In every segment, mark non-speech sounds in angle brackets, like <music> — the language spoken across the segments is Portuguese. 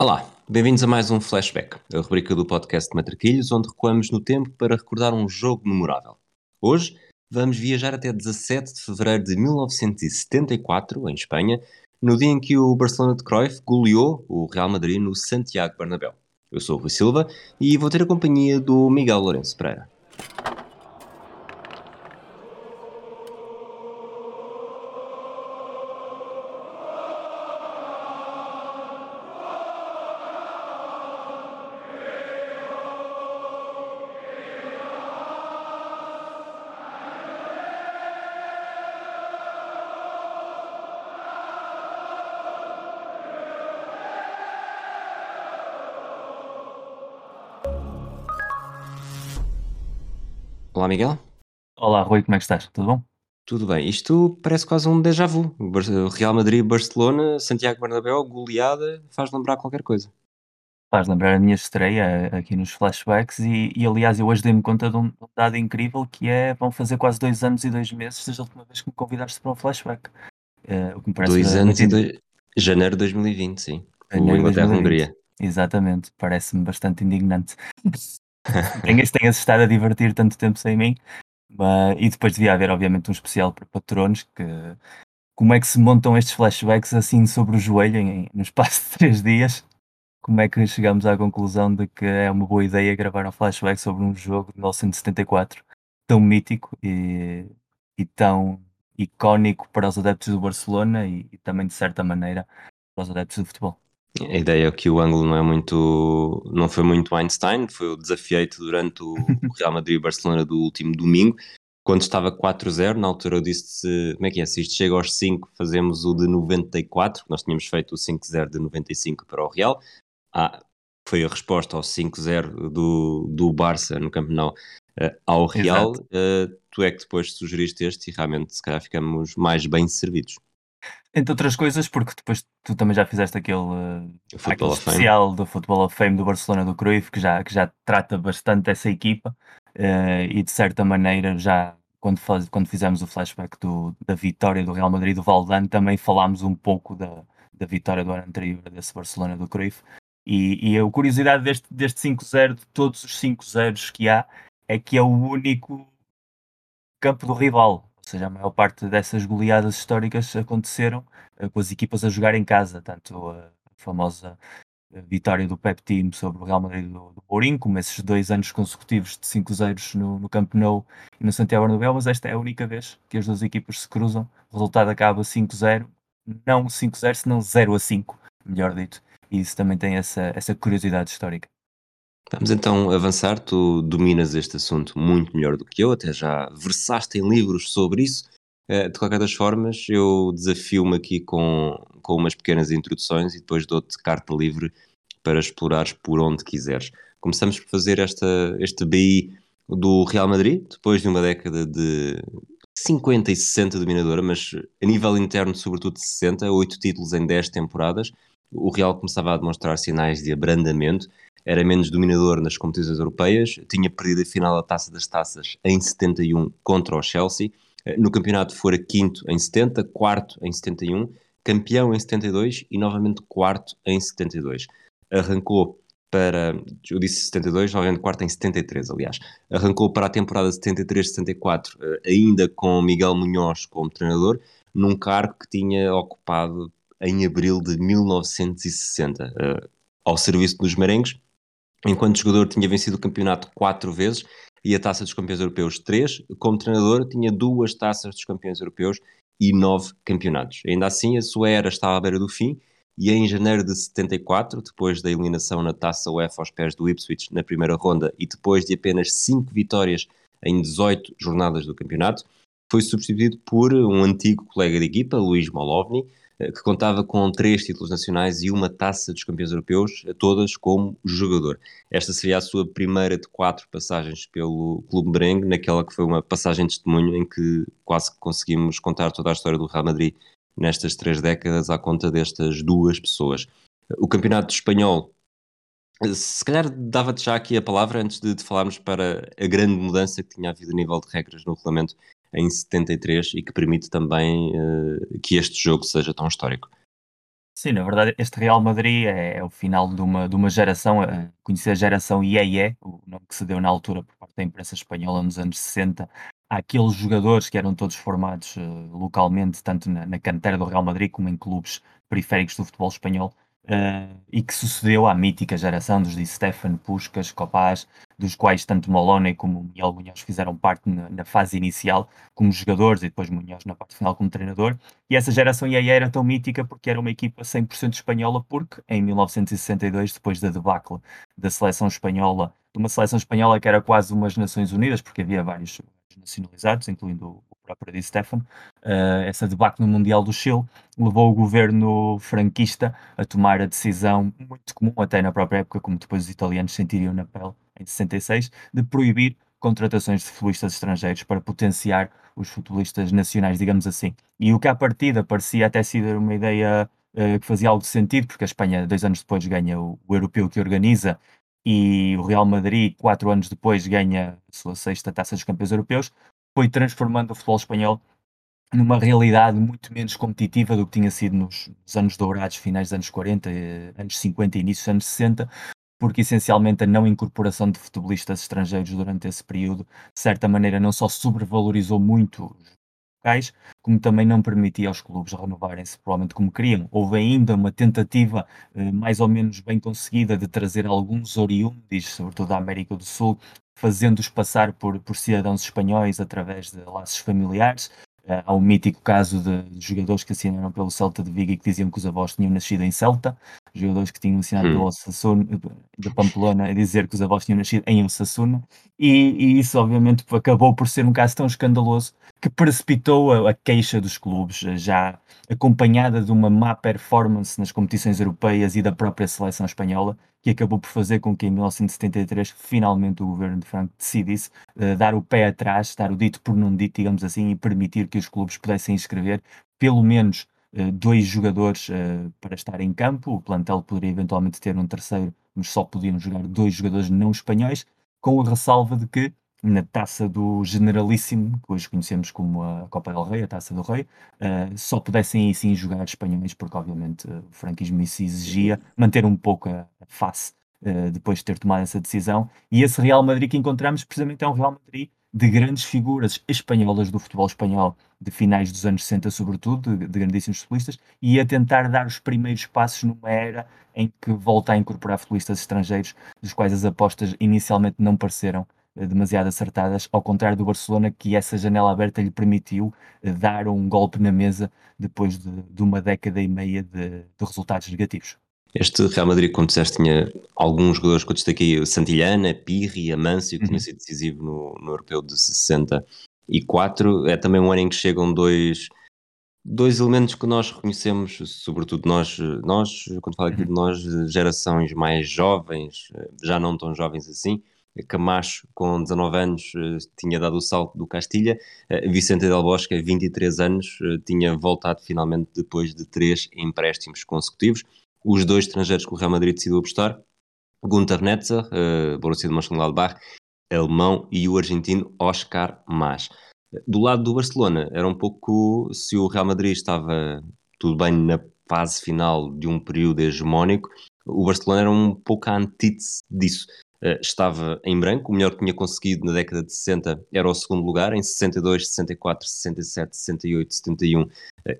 Olá, bem-vindos a mais um Flashback, a rubrica do podcast Matraquilhos, onde recuamos no tempo para recordar um jogo memorável. Hoje vamos viajar até 17 de fevereiro de 1974, em Espanha, no dia em que o Barcelona de Cruyff goleou o Real Madrid no Santiago Bernabéu. Eu sou o Rui Silva e vou ter a companhia do Miguel Lourenço Pereira. Olá, Miguel. Olá, Rui, como é que estás? Tudo bom? Tudo bem. Isto parece quase um déjà vu. Real Madrid, Barcelona, Santiago Bernabéu, goleada, faz lembrar qualquer coisa. Faz lembrar a minha estreia aqui nos flashbacks e, e aliás, eu hoje dei-me conta de um, dado incrível que é, vão fazer quase dois anos e dois meses desde a última vez que me convidaste para um flashback. Uh, o que me parece dois anos e dois... Janeiro de 2020, sim. Janeiro o Inglaterra-Hungria. Exatamente, parece-me bastante indignante. <laughs> <laughs> tenhas, tenhas estado a divertir tanto tempo sem mim. Mas, e depois devia haver, obviamente, um especial para patronos. Que, como é que se montam estes flashbacks assim sobre o joelho em, no espaço de três dias? Como é que chegamos à conclusão de que é uma boa ideia gravar um flashback sobre um jogo de 1974 tão mítico e, e tão icónico para os adeptos do Barcelona e, e também, de certa maneira, para os adeptos do futebol? A ideia é que o ângulo não é muito, não foi muito Einstein, foi o desafiante durante o <laughs> Real Madrid-Barcelona do último domingo, quando estava 4-0, na altura eu disse, como é que é, se isto chega aos 5 fazemos o de 94, nós tínhamos feito o 5-0 de 95 para o Real, ah, foi a resposta ao 5-0 do, do Barça no Camp Nou uh, ao Real, uh, tu é que depois sugeriste este e realmente se calhar ficamos mais bem servidos. Entre outras coisas, porque depois tu também já fizeste aquele, uh, aquele especial do Football of Fame do Barcelona do Cruyff, que já, que já trata bastante essa equipa uh, e de certa maneira já quando, faz, quando fizemos o flashback do, da vitória do Real Madrid do Valdan também falámos um pouco da, da vitória do ano anterior desse Barcelona do Cruyff. E, e a curiosidade deste, deste 5-0 de todos os 5-0 que há é que é o único campo do rival seja, a maior parte dessas goleadas históricas aconteceram uh, com as equipas a jogar em casa, tanto a famosa eh, vitória do Pep Team sobre o Real Madrid do, do Mourinho, como esses dois anos consecutivos de 5 zeros no, no Camp Nou e no Santiago Bernabéu, mas esta é a única vez que as duas equipas se cruzam, o resultado acaba 5-0, não 5-0, senão 0-5, melhor dito, e isso também tem essa, essa curiosidade histórica. Vamos então avançar. Tu dominas este assunto muito melhor do que eu, até já versaste em livros sobre isso. Eh, de qualquer das formas, eu desafio-me aqui com, com umas pequenas introduções e depois dou-te carta livre para explorares por onde quiseres. Começamos por fazer esta, este BI do Real Madrid, depois de uma década de 50 e 60 dominadora, mas a nível interno, sobretudo de 60, 8 títulos em 10 temporadas. O Real começava a demonstrar sinais de abrandamento era menos dominador nas competições europeias, tinha perdido a final da Taça das Taças em 71 contra o Chelsea, eh, no campeonato fora quinto em 70, quarto em 71, campeão em 72 e novamente quarto em 72. Arrancou para, eu disse 72, novamente quarto em 73, aliás. Arrancou para a temporada 73-74, eh, ainda com Miguel Munhoz como treinador, num cargo que tinha ocupado em abril de 1960, eh, ao serviço dos merengues, Enquanto jogador tinha vencido o campeonato quatro vezes e a Taça dos Campeões Europeus três. Como treinador tinha duas Taças dos Campeões Europeus e nove campeonatos. Ainda assim, a sua era estava à beira do fim e em janeiro de 74, depois da eliminação na Taça UEFA aos pés do Ipswich na primeira ronda e depois de apenas cinco vitórias em 18 jornadas do campeonato, foi substituído por um antigo colega de equipa, Luís Molovny, eh, que contava com três títulos nacionais e uma taça dos campeões europeus, todas como jogador. Esta seria a sua primeira de quatro passagens pelo Clube Merengue, naquela que foi uma passagem de testemunho em que quase conseguimos contar toda a história do Real Madrid nestas três décadas à conta destas duas pessoas. O campeonato espanhol, eh, se calhar dava-te já aqui a palavra antes de, de falarmos para a grande mudança que tinha havido a nível de regras no regulamento em 73 e que permite também uh, que este jogo seja tão histórico. Sim, na verdade, este Real Madrid é, é o final de uma, de uma geração, a conhecida geração IEE, o nome que se deu na altura por parte da imprensa espanhola nos anos 60, aqueles jogadores que eram todos formados uh, localmente, tanto na, na do Real Madrid como em clubes periféricos do futebol espanhol, uh, e que sucedeu à mítica geração dos Di Stefan, Puskas, Copaz, dos quais tanto Molone como Miguel Munhoz fizeram parte na, na, fase inicial como jogadores e depois Munhoz na parte final como treinador. E essa geração IAE era tão mítica porque era uma equipa 100% espanhola, porque em 1962, depois da debacle da seleção espanhola, de uma seleção espanhola que era quase umas Nações Unidas, porque havia vários nacionalizados, incluindo próprio Di Stefan, uh, essa debacle no Mundial do Chile levou o governo franquista a tomar a decisão, muito comum até na própria época, como depois os italianos sentiriam na pele, em 66, de proibir contratações de futebolistas estrangeiros para potenciar os futebolistas nacionais, digamos assim. E o que à partida parecia até ser uma ideia uh, que fazia algo de sentido, porque a Espanha, dois anos depois, ganha o, o europeu que organiza e o Real Madrid, quatro anos depois, ganha a sua sexta taça dos campeões europeus, foi transformando o futebol espanhol numa realidade muito menos competitiva do que tinha sido nos, nos anos dourados, finais dos anos 40, eh, anos 50 e início dos anos 60, porque essencialmente a não incorporação de futebolistas estrangeiros durante esse período, de certa maneira, não só sobrevalorizou muito os locais, como também não permitia aos clubes renovarem-se provavelmente como queriam. Houve ainda uma tentativa eh, mais ou menos bem conseguida de trazer alguns oriundes, sobretudo da América do Sul, fazendo-os passar por, por cidadãos espanhóis através de laços familiares, Uh, há o mítico caso de, de, jogadores que assinaram pelo Celta de Vigo e que diziam que os avós tinham nascido em Celta, jogadores que tinham assinado hum. pelo Osasuna, de Pamplona a dizer que os avós tinham nascido em Osasuna, e, e, isso obviamente acabou por ser um caso tão escandaloso que precipitou a, a, queixa dos clubes, já acompanhada de uma má performance nas competições europeias e da própria seleção espanhola, que acabou por fazer com que em 1973 finalmente o governo de Franco decidisse uh, dar o pé atrás, dar o dito por não dito, digamos assim, e permitir que os clubes pudessem inscrever pelo menos uh, dois jogadores uh, para estar em campo. O plantel poderia eventualmente ter um terceiro, mas só podiam jogar dois jogadores não espanhóis, com a ressalva de que na taça do Generalíssimo, que hoje conhecemos como a Copa del Rei, a taça do Rei, uh, só pudessem aí sim jogar espanhóis, porque obviamente uh, o franquismo isso exigia manter um pouco a, face uh, depois de ter tomado essa decisão. E esse Real Madrid que encontramos precisamente é um Real Madrid de grandes figuras espanholas do futebol espanhol de finais dos anos 60, sobretudo, de, de grandíssimos futebolistas, e a tentar dar os primeiros passos numa era em que volta a incorporar futebolistas estrangeiros, dos quais as apostas inicialmente não pareceram eh, demasiado acertadas, ao contrário do Barcelona, que essa janela aberta lhe permitiu eh, dar um golpe na mesa depois de, de uma década e meia de, de, resultados negativos. Este Real Madrid, como disseste, tinha alguns jogadores que eu destaquei, Santillana, Pirri, Amâncio, que uhum. tinha sido decisivo no, no Europeu de 64. É também um ano em que chegam dois, dois elementos que nós reconhecemos, sobretudo nós, nós quando falo aqui de uhum. nós, gerações mais jovens, já não tão jovens assim, Camacho, com 19 anos, eh, tinha dado o salto do Castilha. Eh, Vicente Del Bosque, 23 anos, eh, tinha voltado finalmente depois de três empréstimos consecutivos. Os dois estrangeiros que o Real Madrid decidiu apostar, Gunther Netzer, Borussia de Mönchengladbach, alemão, e o argentino Oscar Mas. Do lado do Barcelona, era um pouco se o Real Madrid estava tudo bem na fase final de um período hegemónico, o Barcelona era um pouco a antítese disso. Uh, estava em branco, o melhor que tinha conseguido na década de 60 era o segundo lugar, em 62, 64, 67, 68, 71 uh,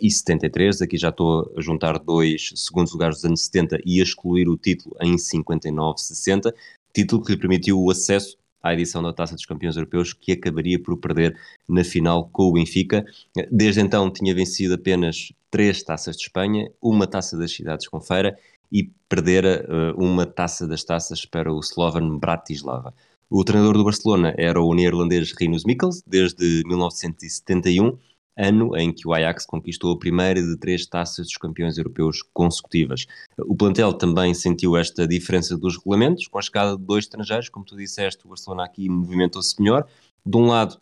e 73. Aqui já estou a juntar dois segundos lugares dos anos 70 e a excluir o título em 59, 60, título que lhe permitiu o acesso à edição da Taça dos Campeões Europeus, que acabaria por perder na final com o Benfica. Desde então tinha vencido apenas três taças de Espanha, uma taça das cidades com feira e perdera uh, uma taça das taças para o Slovan Bratislava. O treinador do Barcelona era o neerlandês Rinus Mikkels, desde 1971, ano em que o Ajax conquistou a primeira de três taças dos campeões europeus consecutivas. O plantel também sentiu esta diferença dos regulamentos, com a chegada de dois estrangeiros, como tu disseste, o Barcelona aqui movimentou-se melhor. De um lado,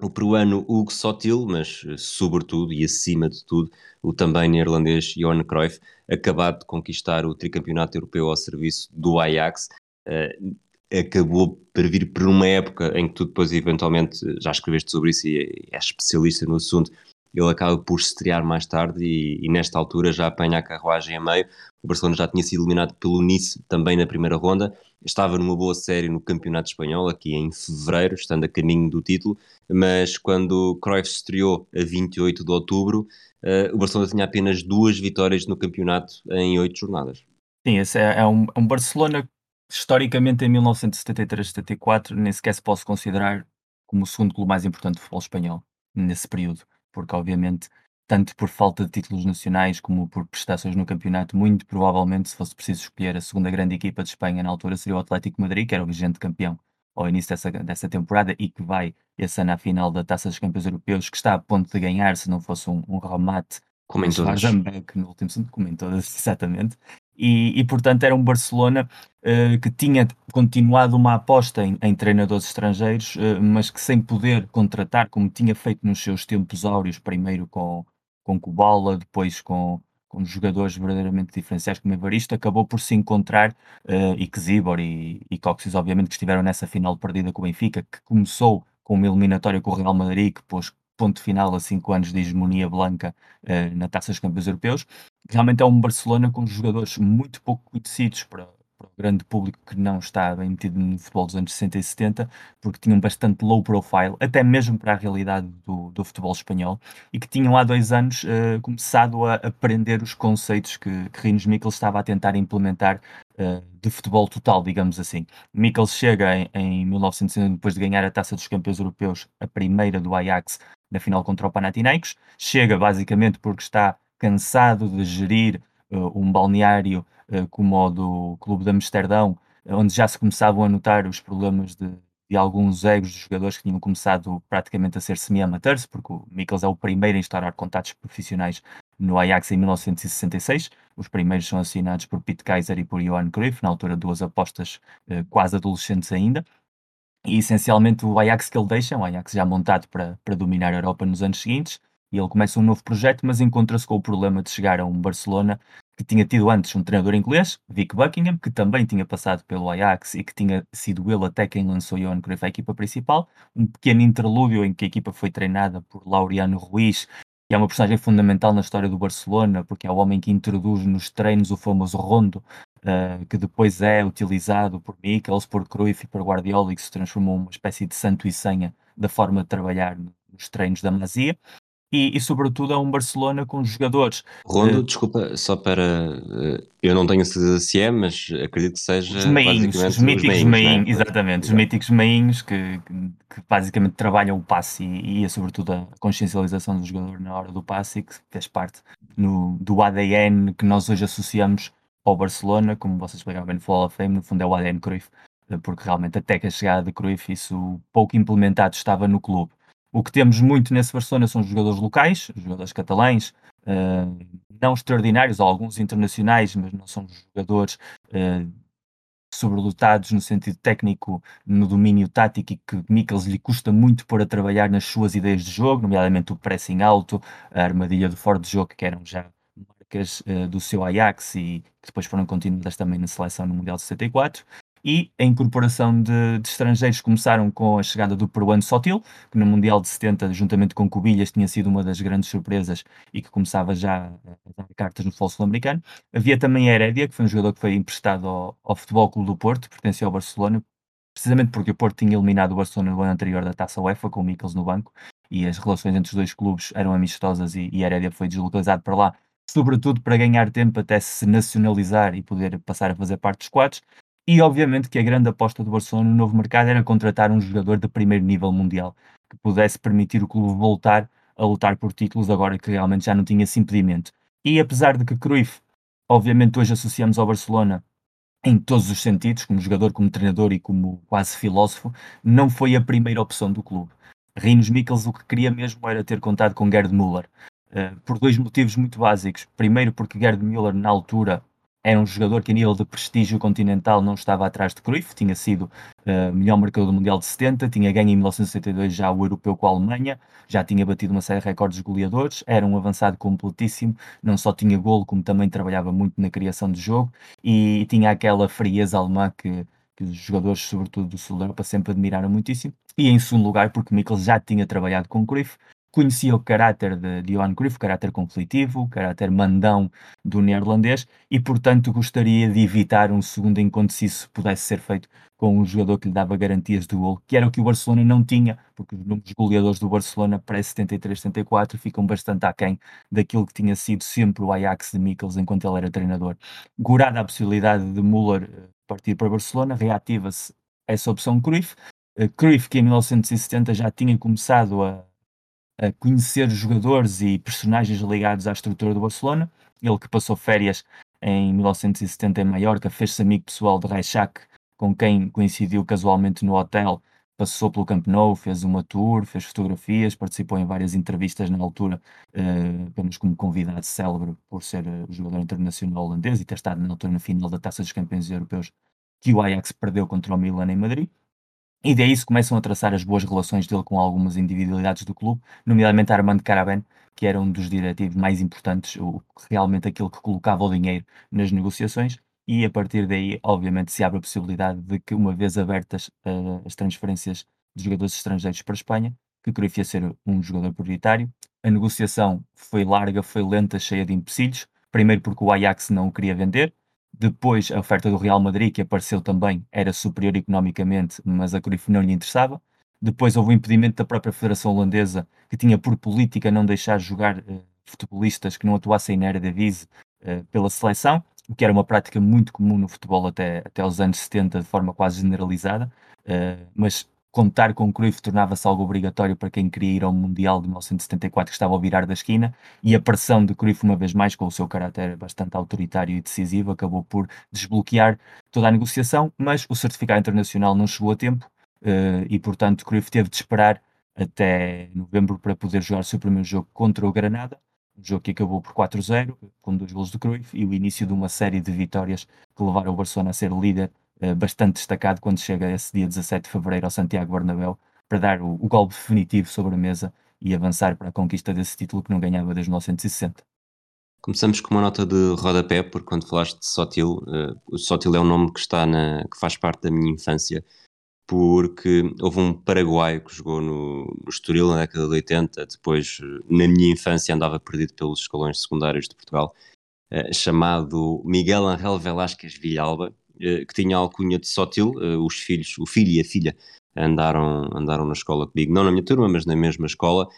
o peruano Hugo Sotil, mas eh, sobretudo e acima de tudo o também neerlandês Johan Cruyff, acabado de conquistar o tricampeonato europeu ao serviço do Ajax, uh, acabou por vir por uma época em que tu depois eventualmente já escreveste sobre isso e és especialista no assunto, ele acaba por estrear mais tarde e, e, nesta altura já apanha a carruagem a meio. O Barcelona já tinha sido eliminado pelo Nice também na primeira ronda, estava numa boa série no Campeonato Espanhol, aqui em fevereiro, estando a caminho do título, mas quando Cruyff estreou a 28 de outubro, uh, o Barcelona tinha apenas duas vitórias no campeonato em oito jornadas. Sim, esse é, é um, é um Barcelona historicamente em 1973-74 nem sequer se pode considerar como o segundo clube mais importante do futebol espanhol nesse período, porque obviamente tanto por falta de títulos nacionais como por prestações no campeonato, muito provavelmente se fosse preciso escolher a segunda grande equipa de Espanha na altura seria o Atlético Madrid, que era o vigente campeão ao início dessa, dessa temporada e que vai esse ano à final da Taça dos Campeões Europeus, que está a ponto de ganhar se não fosse um, um remate como em todas. no último como em todas, <laughs> exatamente. E, e, portanto era um Barcelona uh, que tinha continuado uma aposta em, em treinadores estrangeiros, uh, mas que sem poder contratar, como tinha feito nos seus tempos áureos, primeiro com, com Kubala, depois com, com jogadores verdadeiramente diferenciais como Evaristo, acabou por se encontrar, uh, e Kezibor e, e Coxis, obviamente, que estiveram nessa final perdida com o Benfica, que começou com uma eliminatória com o Real Madrid, que pôs ponto final a cinco anos de hegemonia blanca uh, na Taça dos Campeões Europeus. Realmente é um Barcelona com jogadores muito pouco conhecidos para, para o grande público que não está bem metido no futebol dos anos 60 e 70, porque tinham bastante low profile, até mesmo para a realidade do, do futebol espanhol, e que tinham há dois anos uh, começado a aprender os conceitos que, que Rinos Mikkels estava a tentar implementar uh, de futebol total, digamos assim. Mikkels chega em, em 1960, depois de ganhar a Taça dos Campeões Europeus, a primeira do Ajax, na final contra o Panathinaikos, chega basicamente porque está cansado de gerir uh, um balneário como o do Clube de Amsterdão, onde já se começavam a notar os problemas de, de alguns egos dos jogadores que tinham começado praticamente a ser semi-amateurs, porque o Mikkels é o primeiro a instaurar contatos profissionais no Ajax em 1966. Os primeiros são assinados por Pete Kaiser e por Johan Cruyff, na altura duas apostas uh, quase adolescentes ainda. E essencialmente o Ajax que ele deixa, um Ajax já montado para, para dominar a Europa nos anos seguintes, e ele começa um novo projeto, mas encontra-se com o problema de chegar a um Barcelona que tinha tido antes um treinador inglês, Vic Buckingham, que também tinha passado pelo Ajax e que tinha sido ele até quem lançou Johan Cruyff à equipa principal. Um pequeno interlúdio em que a equipa foi treinada por Laureano Ruiz, que é uma personagem fundamental na história do Barcelona, porque é o homem que introduz nos treinos o famoso rondo, uh, que depois é utilizado por Mikkels, por Cruyff e por Guardiola e que se transformou numa espécie de santo e senha da forma de trabalhar nos treinos da Masia. E, e, sobretudo é um Barcelona com jogadores. Rondo, uh, desculpa, só para. Uh, eu não tenho certeza se é, mas acredito que seja. Os meinhos, os míticos meinhos, é? exatamente, Exato. os míticos meinhos que, que, basicamente trabalham o passe e, e é sobretudo a consciencialização do jogador na hora do passe que fez parte no, do ADN que nós hoje associamos ao Barcelona, como vocês explicaram bem no Fall of Fame, no fundo é o ADN Cruyff, eh, porque realmente até que a chegada de Cruyff isso pouco implementado estava no clube. O que temos muito nesse Barcelona são jogadores locais, jogadores catalães, uh, não extraordinários, alguns internacionais, mas não são jogadores uh, sobrelotados no sentido técnico, no domínio tático e que Mikkels lhe custa muito pôr a trabalhar nas suas ideias de jogo, nomeadamente o pressing alto, a armadilha de fora de jogo, que eram já marcas uh, do seu Ajax e que depois foram continuadas também na seleção no Mundial de 74 e a incorporação de, de, estrangeiros começaram com a chegada do peruano Sotil, que no Mundial de 70, juntamente com Cubilhas, tinha sido uma das grandes surpresas e que começava já a dar cartas no futebol sul-americano. Havia também a Herédia, que foi um jogador que foi emprestado ao, ao Futebol Clube do Porto, pertencia ao Barcelona, precisamente porque o Porto tinha eliminado o Barcelona no ano anterior da Taça UEFA, com o Mikkels no banco, e as relações entre os dois clubes eram amistosas e, e a Herédia foi deslocalizado para lá, sobretudo para ganhar tempo até se nacionalizar e poder passar a fazer parte dos quadros. E obviamente que a grande aposta do Barcelona no novo mercado era contratar um jogador de primeiro nível mundial, que pudesse permitir o clube voltar a lutar por títulos agora que realmente já não tinha esse impedimento. E apesar de que Cruyff, obviamente hoje associamos ao Barcelona em todos os sentidos, como jogador, como treinador e como quase filósofo, não foi a primeira opção do clube. Rinos Mikkels o que queria mesmo era ter contado com Gerd Müller, uh, por dois motivos muito básicos. Primeiro porque Gerd Müller, na altura, era um jogador que a nível de prestígio continental não estava atrás de Cruyff, tinha sido uh, melhor marcador do Mundial de 70, tinha ganho em 1962 já o Europeu com a Alemanha, já tinha batido uma série de recordes goleadores, era um avançado completíssimo, não só tinha golo, como também trabalhava muito na criação de jogo. E tinha aquela frieza alemã que, que os jogadores, sobretudo do Sul da Europa, sempre admiraram muitíssimo. E em segundo lugar, porque Mikkels já tinha trabalhado com Cruyff, conhecia o caráter de, de Johan Cruyff, o caráter conflitivo, o caráter mandão do neerlandês e, portanto, gostaria de evitar um segundo encontro se isso pudesse ser feito com um jogador que lhe dava garantias de gol, que era o que o Barcelona não tinha, porque os números goleadores do Barcelona pré-73-74 ficam bastante aquém daquilo que tinha sido sempre o Ajax de Mikkels enquanto ele era treinador. Gorada a possibilidade de Müller eh, partir para Barcelona, reativa-se essa opção Cruyff. Uh, Cruyff, que em 1970 já tinha começado a conhecer jogadores e personagens ligados à estrutura do Barcelona. Ele que passou férias em 1970 em Maiorca, fez-se amigo pessoal de Reixac, com quem coincidiu casualmente no hotel, passou pelo Camp Nou, fez uma tour, fez fotografias, participou em várias entrevistas na altura, uh, apenas como convidado célebre por ser uh, jogador internacional holandês e ter estado na altura na final da Taça dos Campeões Europeus que o Ajax perdeu contra o Milan em Madrid. E daí se começam a traçar as boas relações dele com algumas individualidades do clube, nomeadamente Armando Caraben, que era um dos diretivos mais importantes, o, realmente aquele que colocava o dinheiro nas negociações, e a partir daí, obviamente, se abre a possibilidade de que, uma vez abertas uh, as transferências de jogadores estrangeiros para a Espanha, que Cruyff ia ser um jogador prioritário. A negociação foi larga, foi lenta, cheia de empecilhos. Primeiro porque o Ajax não o queria vender, depois, a oferta do Real Madrid, que apareceu também, era superior economicamente, mas a Cruyff não lhe interessava. Depois houve o impedimento da própria Federação Holandesa, que tinha por política não deixar jogar uh, futebolistas que não atuassem na Eredivisie uh, pela seleção, o que era uma prática muito comum no futebol até, até os anos 70, de forma quase generalizada. Uh, mas contar com Cruyff tornava-se algo obrigatório para quem queria ir ao Mundial de 1974 que estava ao virar da esquina e a pressão de Cruyff uma vez mais com o seu caráter bastante autoritário e decisivo acabou por desbloquear toda a negociação, mas o certificado internacional não chegou a tempo uh, e portanto Cruyff teve de esperar até novembro para poder jogar o seu primeiro jogo contra o Granada, um jogo que acabou por 4-0 com dois gols de Cruyff e o início de uma série de vitórias que levaram o Barcelona a ser líder eh, bastante destacado quando chega esse dia 17 de fevereiro ao Santiago Bernabéu para dar o, o golpe definitivo sobre a mesa e avançar para a conquista desse título que não ganhava desde 1960. Começamos com uma nota de rodapé, porque quando falaste de Sotil, uh, o Sotil é um nome que está na, que faz parte da minha infância, porque houve um paraguaio que jogou no, no Estoril na década de 80, depois na minha infância andava perdido pelos escalões secundários de Portugal, uh, chamado Miguel Angel Velásquez Villalba, eh, que tinha a alcunha de Sotil, eh, os filhos, o filho e a filha andaram, andaram na escola comigo, não na minha turma, mas na mesma escola,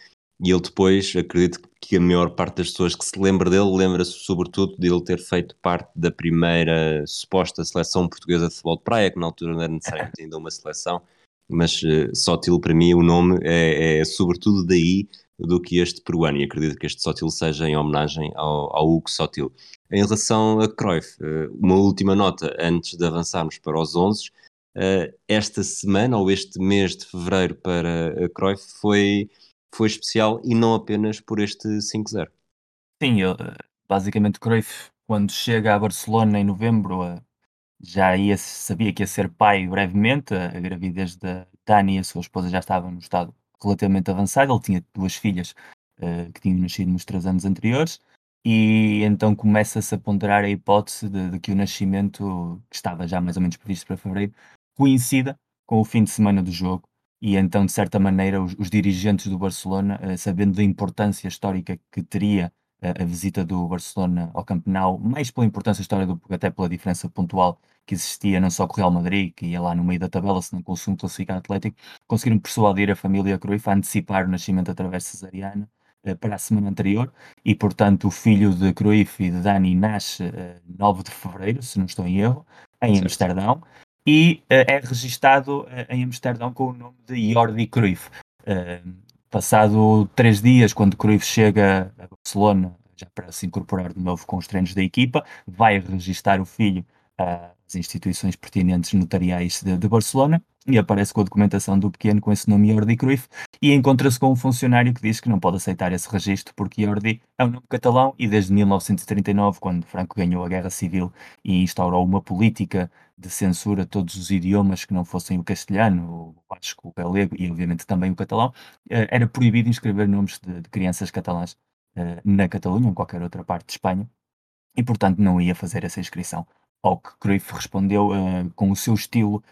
e ele depois, acredito que a maior parte das pessoas que se lembra dele, lembra-se sobretudo de ele ter feito parte da primeira suposta seleção portuguesa de futebol de praia, que na altura não era necessariamente ainda uma seleção, mas uh, Sótil para mim o nome é, é, sobretudo daí do que este peruano, e acredito que este Sótil seja em homenagem ao, ao Hugo Sótil. Em relação a Cruyff, eh, uma última nota antes de avançarmos para os 11. Eh, esta semana ou este mês de fevereiro para a Cruyff foi, foi especial e não apenas por este 5-0. Sim, eu, basicamente Cruyff, quando chega a Barcelona em novembro, já ia, sabia que ia ser pai brevemente. A gravidez da Dani, a sua esposa, já estava no estado relativamente avançado. Ele tinha duas filhas uh, que tinham nascido nos três anos anteriores e então começa-se a ponderar a hipótese de, de, que o nascimento, que estava já mais ou menos previsto para fevereiro, coincida com o fim de semana do jogo. E então, de certa maneira, os, os dirigentes do Barcelona, uh, sabendo da importância histórica que teria a visita do Barcelona ao Camp Nou, mais pela importância histórica do que até pela diferença pontual que existia não só com o Real Madrid, que ia lá no meio da tabela, senão com o segundo classificado Atlético, conseguiram persuadir a família Cruyff a antecipar o nascimento através cesariana eh, para a semana anterior e, portanto, o filho de Cruyff e de Dani nasce uh, 9 de fevereiro, se não estou em erro, em certo. Amsterdão e uh, é registado uh, em Amsterdão com o nome de Jordi Cruyff. Uh, passado três dias, quando Cruyff chega a Barcelona, já para se incorporar de novo com os treinos da equipa, vai registar o filho às instituições pertinentes notariais de, de Barcelona e aparece com a documentação do pequeno com esse nome Jordi Cruyff e encontra-se com um funcionário que diz que não pode aceitar esse registro porque Jordi é um nome catalão e desde 1939, quando Franco ganhou a Guerra Civil e instaurou uma política de censura todos os idiomas que não fossem o castelhano, o basco, o galego e obviamente também o catalão, eh, era proibido inscrever nomes de, de crianças catalãs eh, na Catalunha ou em qualquer outra parte de Espanha e portanto não ia fazer essa inscrição. Ao que Cruyff respondeu uh, com o seu estilo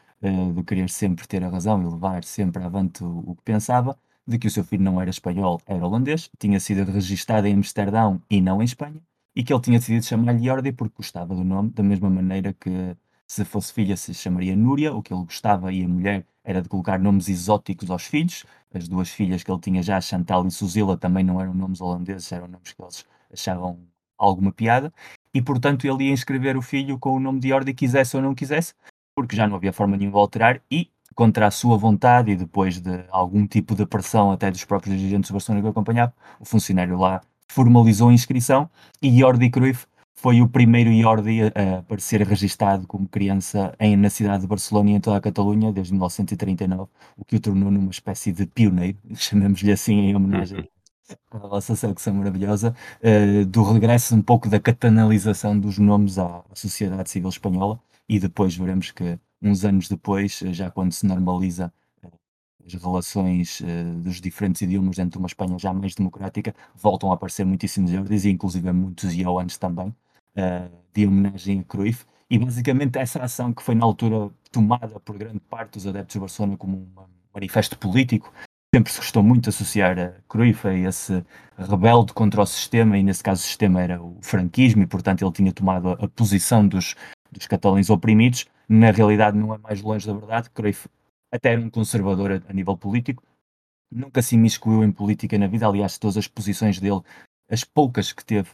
de querer sempre ter a razão e levar sempre avante o, o, que pensava, de que o seu filho não era espanhol, era holandês, tinha sido registado em Amsterdão e não em Espanha, e que ele tinha decidido chamar-lhe Jordi porque gostava do nome, da mesma maneira que se fosse filha se chamaria Núria, o que ele gostava e a mulher era de colocar nomes exóticos aos filhos. As duas filhas que ele tinha já, Chantal e Susila, também não eram nomes holandeses, eram nomes que eles achavam alguma piada. E, portanto, ele ia inscrever o filho com o nome de Jordi, quisesse ou não quisesse, porque já não havia forma nenhuma de alterar. E contra a sua vontade e depois de algum tipo de pressão até dos próprios dirigentes do Barcelona que o acompanhavam, o funcionário lá formalizou a inscrição e Jordi Cruyff foi o primeiro Jordi a aparecer registado como criança em, na cidade de Barcelona e em toda a Catalunha desde 1939, o que o tornou numa espécie de pioneiro, <laughs> chamemos-lhe assim em homenagem à vossa seleção maravilhosa, uh, do regresso um pouco da catanalização dos nomes à, sociedade civil espanhola. E depois veremos que uns anos depois, eh, já quando se normaliza eh, as relações uh, dos diferentes idiomas dentro de uma Espanha já mais democrática, voltam a aparecer muitíssimos ordens e inclusive muitos ioans também, de homenagem a Cruyff. E basicamente essa ação que foi na altura tomada por grande parte dos adeptos de Barcelona como um manifesto político, sempre se gostou muito de associar a Cruyff a esse rebelde contra o sistema, e nesse caso o sistema era o franquismo, e portanto ele tinha tomado a, posição dos, dos catalães oprimidos, na realidade não é mais longe da verdade. Cruyff até era um conservador a, a nível político, nunca se imiscuiu em política na vida. Aliás, todas as posições dele, as poucas que teve,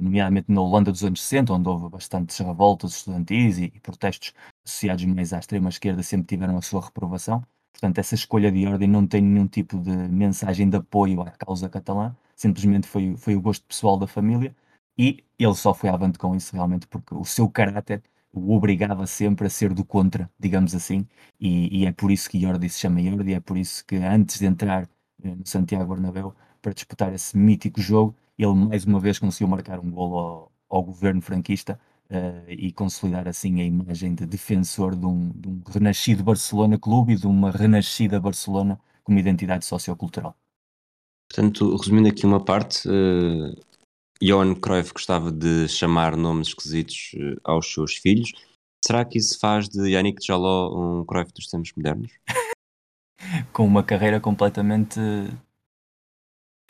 nomeadamente na Holanda dos anos 60, onde houve bastantes revoltas estudantis e, e protestos associados mais à extrema-esquerda, sempre tiveram a sua reprovação. Portanto, essa escolha de ordem não tem nenhum tipo de mensagem de apoio à causa catalã, simplesmente foi, foi o gosto pessoal da família e ele só foi avante com isso realmente porque o seu caráter o obrigava sempre a ser do contra, digamos assim, e, e é por isso que Jordi se chama Jordi, é por isso que antes de entrar eh, no Santiago Bernabéu para disputar esse mítico jogo, ele mais uma vez conseguiu marcar um golo ao, ao governo franquista uh, e consolidar assim a imagem de defensor de um, de um renascido Barcelona Clube e de uma renascida Barcelona como identidade sociocultural. Portanto, resumindo aqui uma parte, uh, Johan Cruyff gostava de chamar nomes esquisitos uh, aos seus filhos. Será que isso faz de Yannick Jaló um Cruyff dos tempos modernos? <laughs> Com uma carreira completamente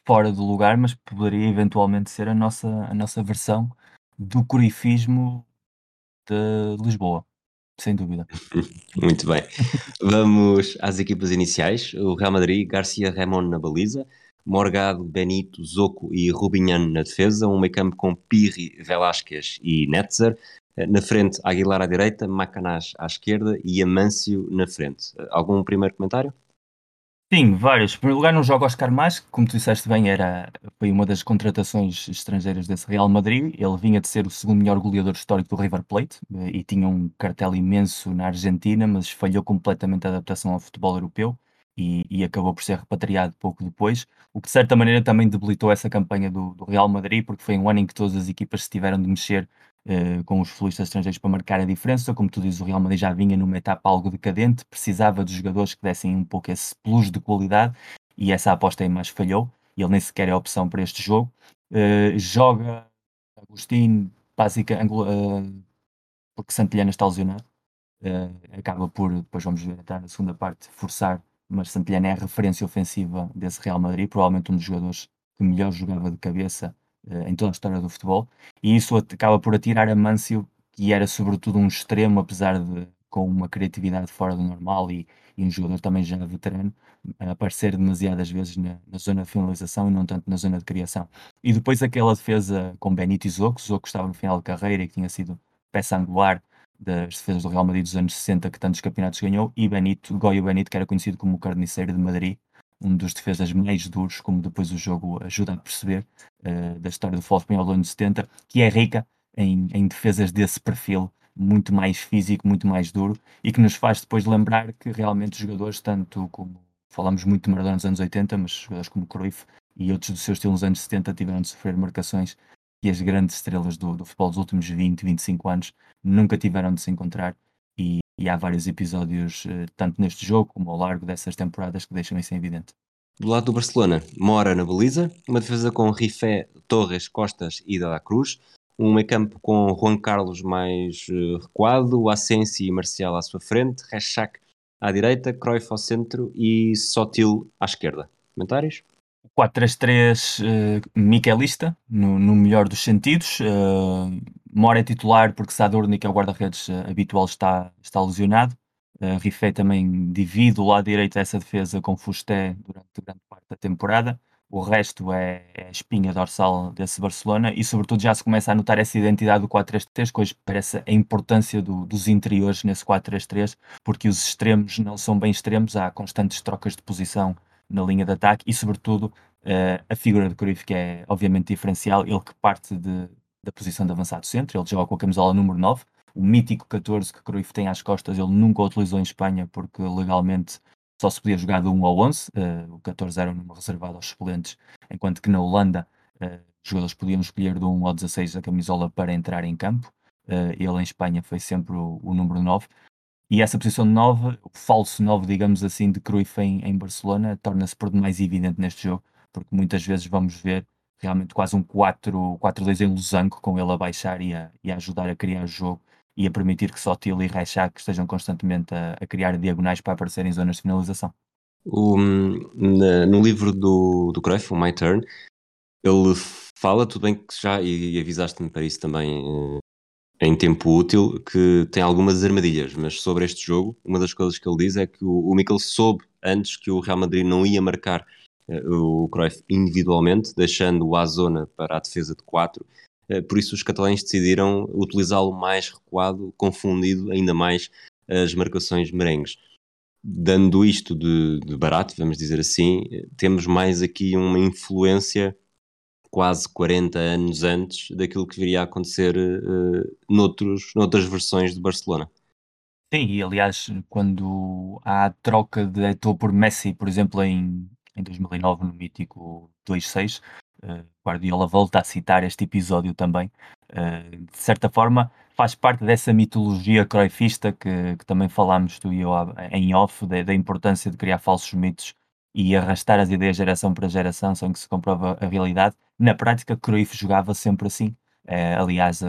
fora do lugar, mas poderia eventualmente ser a nossa, a nossa versão do Cruyffismo de Lisboa, sem dúvida. <laughs> Muito bem. Vamos às equipas iniciais. O Real Madrid, Garcia Ramon na baliza, Morgado, Benito, Zoco e Rubinhan na defesa, um meio campo com Pirri, Velásquez e Netzer. Na frente, Aguilar à direita, Macanás à esquerda e Amâncio na frente. Algum primeiro comentário? Sim, vários. Em primeiro lugar, não joga Oscar Mais, que, como tu disseste bem, era, foi uma das contratações estrangeiras desse Real Madrid. Ele vinha de ser o segundo melhor goleador histórico do River Plate eh, e tinha um cartel imenso na Argentina, mas falhou completamente a adaptação ao futebol europeu e, e acabou por ser repatriado pouco depois, o que de certa maneira também debilitou essa campanha do, do Real Madrid, porque foi um ano em que todas as equipas se tiveram de mexer uh, com os futbolistas estrangeiros para marcar a diferença. Como tu dizes, o Real Madrid já vinha numa etapa algo decadente, precisava de jogadores que dessem um pouco esse plus de qualidade e essa aposta em mais falhou. Ele nem sequer é opção para este jogo. Uh, joga Agostinho, básica, uh, porque Santillana está lesionado. Acaba por, depois vamos ver até na segunda parte, forçar, mas Santillana é a referência ofensiva desse Real Madrid, provavelmente um dos jogadores que melhor jogava de cabeça em toda a história do futebol, e isso acaba por atirar a Mâncio, que era sobretudo um extremo, apesar de com uma criatividade fora do normal e, e um jogador também já veterano, a aparecer demasiadas vezes na, na, zona de finalização e não tanto na zona de criação. E depois aquela defesa com Benito e Zoco, Zoco estava no final de carreira e que tinha sido peça angular das defesas do Real Madrid dos anos 60 que tantos campeonatos ganhou, e Benito, Goyo Benito, que era conhecido como o carniceiro de Madrid, um dos defesas mais duros, como depois o jogo ajuda a perceber, uh, da história do futebol dos anos 70, que é rica em, em, defesas desse perfil, muito mais físico, muito mais duro, e que nos faz depois lembrar que realmente os jogadores, tanto como falamos muito de Maradona nos anos 80, mas jogadores como Cruyff e outros do seu estilo nos anos 70 tiveram de sofrer marcações que as grandes estrelas do, do futebol dos últimos 20, 25 anos nunca tiveram de se encontrar e, há vários episódios, eh, tanto neste jogo como ao largo dessas temporadas, que deixam isso evidente. Do lado do Barcelona, Mora na baliza, uma defesa com Rifé, Torres, Costas e Dada Cruz, um meio campo com Juan Carlos mais uh, recuado, Asensi e Marcial à sua frente, Rechak à direita, Cruyff ao centro e Sotil à esquerda. Comentários? 4-3-3 uh, Miquelista, no, no, melhor dos sentidos. Uh, Mora é titular porque Sadurni, que é o guarda-redes uh, habitual, está, está lesionado. Uh, Rifé também divide o lado direito dessa defesa com Fusté durante grande parte da temporada. O resto é, é espinha dorsal desse Barcelona e, sobretudo, já se começa a notar essa identidade do 4-3-3, que hoje parece a importância do, dos interiores nesse 4-3-3, porque os extremos não são bem extremos, há constantes trocas de posição na linha de ataque e, sobretudo, uh, a figura de Cruyff, que é obviamente diferencial, ele que parte de, da posição de avançado centro, ele joga com a camisola número 9, o mítico 14 que Cruyff tem às costas, ele nunca utilizou em Espanha porque legalmente só se podia jogar do 1 ao 11, uh, eh, o 14 era um número reservado aos suplentes, enquanto que na Holanda uh, os jogadores podiam escolher do 1 ao 16 a camisola para entrar em campo. Uh, ele em Espanha foi sempre o, o número 9. E essa posição de 9, o falso 9, digamos assim, de Cruyff em, em Barcelona, torna-se por demais evidente neste jogo, porque muitas vezes vamos ver realmente quase um 4-2 em losango, com ele a baixar e a, e a ajudar a criar o jogo e a permitir que Sotil e Reixac estejam constantemente a, a, criar diagonais para aparecer em zonas de finalização. O, no livro do, do Cruyff, o My Turn, ele fala, tudo bem que já, e, avisaste-me para isso também eh, em tempo útil que tem algumas armadilhas, mas sobre este jogo, uma das coisas que ele diz é que o, o soube antes que o Real Madrid não ia marcar o Cruyff individualmente, deixando o Azona para a defesa de 4. Uh, por isso os catalães decidiram utilizá-lo mais recuado, confundido ainda mais as marcações merengues. Dando isto de, de barato, vamos dizer assim, temos mais aqui uma influência quase 40 anos antes daquilo que viria a acontecer uh, noutros, noutras versões de Barcelona. Sim, e aliás, quando há a troca de Eto'o por Messi, por exemplo, em, em 2009, no mítico 2-6, uh, Guardiola volta a citar este episódio também. Uh, de certa forma, faz parte dessa mitologia croifista que, que também falámos tu e eu em off, da, da importância de criar falsos mitos e arrastar as ideias geração para geração, sem que se comprova a realidade. Na prática, Cruyff jogava sempre assim. É, aliás,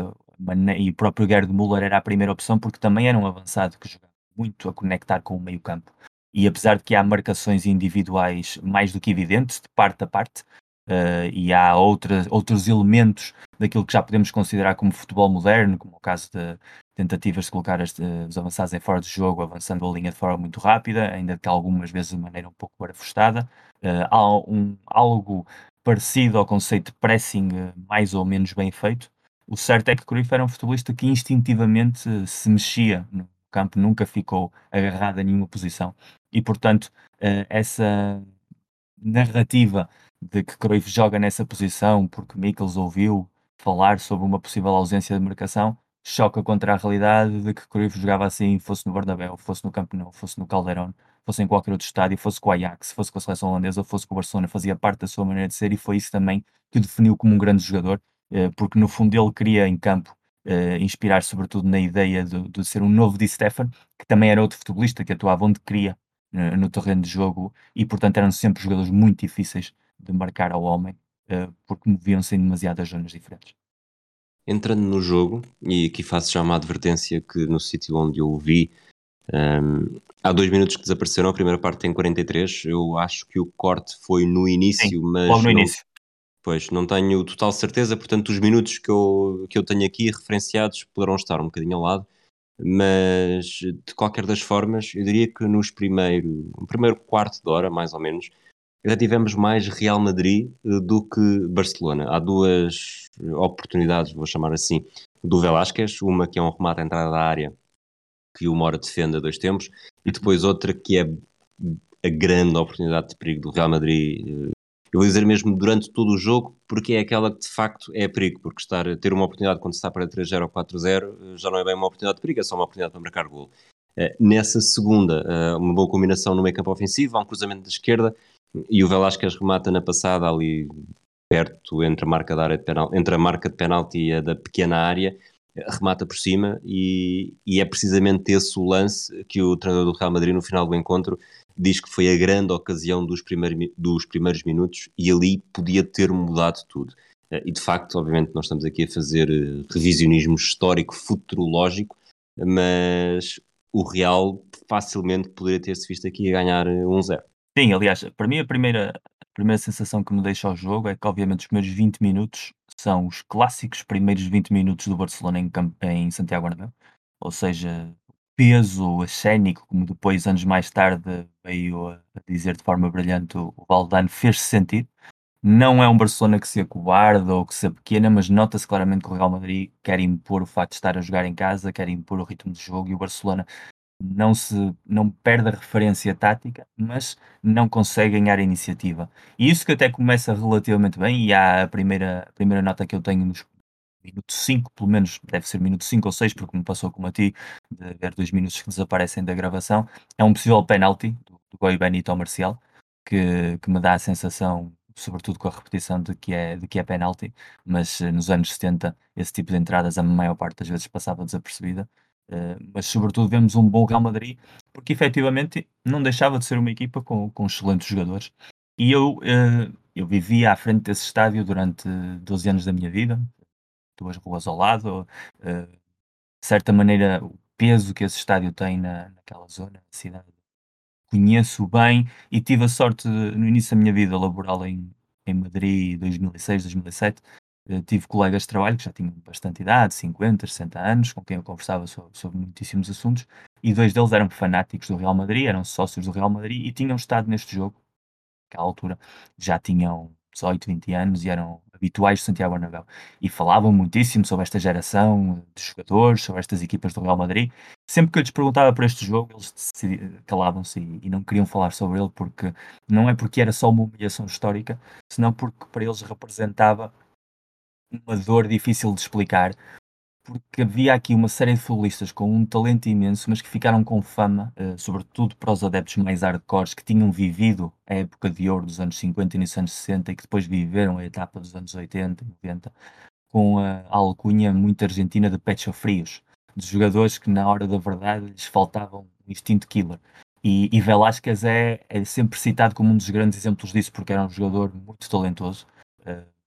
e o próprio Gerd Müller era a primeira opção porque também era um avançado que jogava muito a conectar com o meio campo. E apesar de que há marcações individuais mais do que evidentes, de parte a parte, uh, e há outras, outros elementos daquilo que já podemos considerar como futebol moderno, como o caso de tentativas de colocar as, uh, os avançados em fora de jogo, avançando a linha de forma muito rápida, ainda que algumas vezes de maneira um pouco barafustada. Uh, há um, algo parecido ao conceito de pressing mais ou menos bem feito. O certo é que Cruyff era um futebolista que instintivamente se mexia no campo, nunca ficou agarrado a nenhuma posição. E, portanto, essa narrativa de que Cruyff joga nessa posição porque Mikkels ouviu falar sobre uma possível ausência de marcação, choca contra a realidade de que Cruyff jogava assim, fosse no Bernabéu, fosse no Camp Nou, fosse no Calderón, fosse em qualquer outro estádio, fosse com o Ajax, fosse com a seleção holandesa, fosse com o Barcelona, fazia parte da sua maneira de ser e foi isso também que o definiu como um grande jogador, eh, porque no fundo ele queria em campo eh, inspirar sobretudo na ideia de, de ser um novo Di Stefan, que também era outro futebolista que atuava onde queria eh, no terreno de jogo e portanto eram sempre jogadores muito difíceis de marcar ao homem, uh, porque moviam-se em demasiadas zonas diferentes. Entrando no jogo, e aqui faço já uma advertência que no sítio onde eu o vi, um, ehm, há dois minutos que desapareceram, a primeira parte tem 43, eu acho que o corte foi no início, Sim, mas... Logo no não, início. Pois, não tenho total certeza, portanto os minutos que eu, que eu tenho aqui referenciados poderão estar um bocadinho ao lado, mas de qualquer das formas, eu diria que nos primeiro, no primeiro quarto de hora, mais ou menos, já tivemos mais Real Madrid eh, do que Barcelona. Há duas oportunidades, vou chamar assim, do Velásquez, uma que é um remate à entrada da área que o Mora defende a dois tempos, e depois outra que é a grande oportunidade de perigo do Real Madrid. Eh, eu vou dizer mesmo durante todo o jogo, porque é aquela que de facto é perigo, porque estar, ter uma oportunidade quando se está para 3-0 ou 4-0 eh, já não é bem uma oportunidade de perigo, é só uma oportunidade para marcar gol. Nessa segunda, uma boa combinação no meio campo ofensivo, há um cruzamento da esquerda, e o Velasquez remata na passada ali perto entre a marca, da área de penal, entre a marca de penalti e a da pequena área, remata por cima e, e, é precisamente esse o lance que o treinador do Real Madrid no final do encontro diz que foi a grande ocasião dos, primeir, dos primeiros minutos e ali podia ter mudado tudo. Eh, e de facto, obviamente, nós estamos aqui a fazer eh, revisionismo histórico, futurológico, mas o Real facilmente poderia ter-se visto aqui a ganhar 1-0. Eh, Sim, aliás, para mim a primeira, a primeira sensação que me deixa ao jogo é que obviamente os primeiros 20 minutos são os clássicos primeiros 20 minutos do Barcelona em, em Santiago Bernabéu, ou seja, peso escénico, como depois, anos mais tarde, veio a dizer de forma brilhante o Valdano, fez-se sentir. Não é um Barcelona que se acobarda ou que se pequena, mas nota-se claramente que o Real Madrid quer impor o facto de estar a jogar em casa, quer impor o ritmo de jogo e o Barcelona não se não perde a referência tática, mas não consegue ganhar a iniciativa. E isso que até começa relativamente bem, e há a primeira, a primeira nota que eu tenho nos minuto 5, pelo menos deve ser minuto 5 ou 6, porque me passou como a ti, de ver dois minutos que desaparecem da gravação, é um possível penalti do, do Goi Benito ao Marcial, que, que me dá a sensação, sobretudo com a repetição de que é, de que é penalti, mas eh, nos anos 70 esse tipo de entradas a maior parte das vezes passava desapercebida. Uh, mas sobretudo vemos um bom Real Madrid, porque efetivamente não deixava de ser uma equipa com, com excelentes jogadores. E eu, uh, eu vivia à frente desse estádio durante 12 anos da minha vida, duas ruas ao lado. Uh, de certa maneira, o peso que esse estádio tem na, naquela zona, na cidade, conheço bem e tive a sorte, no início da minha vida laboral em, em Madrid, 2006, 2007, uh, tive colegas de trabalho que já tinham bastante idade, 50, 60 anos, com quem eu conversava sobre, sobre muitíssimos assuntos, e dois deles eram fanáticos do Real Madrid, eram sócios do Real Madrid e tinham estado neste jogo, naquela altura já tinham 18, 20 anos e eram habituais de Santiago Bernabéu e falavam muitíssimo sobre esta geração de jogadores, sobre estas equipas do Real Madrid. Sempre que eu lhes perguntava por este jogo, eles calavam-se e, não queriam falar sobre ele porque não é porque era só uma humilhação histórica, senão porque para eles representava uma dor difícil de explicar, porque havia aqui uma série de futebolistas com um talento imenso, mas que ficaram com fama, uh, sobretudo para os adeptos mais hardcores que tinham vivido a época de ouro dos anos 50 e dos anos 60 e que depois viveram a etapa dos anos 80 e 90, com a alcunha muito argentina de pecho frios, de jogadores que na hora da verdade lhes faltavam um instinto killer. E, e Velásquez é, é sempre citado como um dos grandes exemplos disso, porque era um jogador muito talentoso. Uh,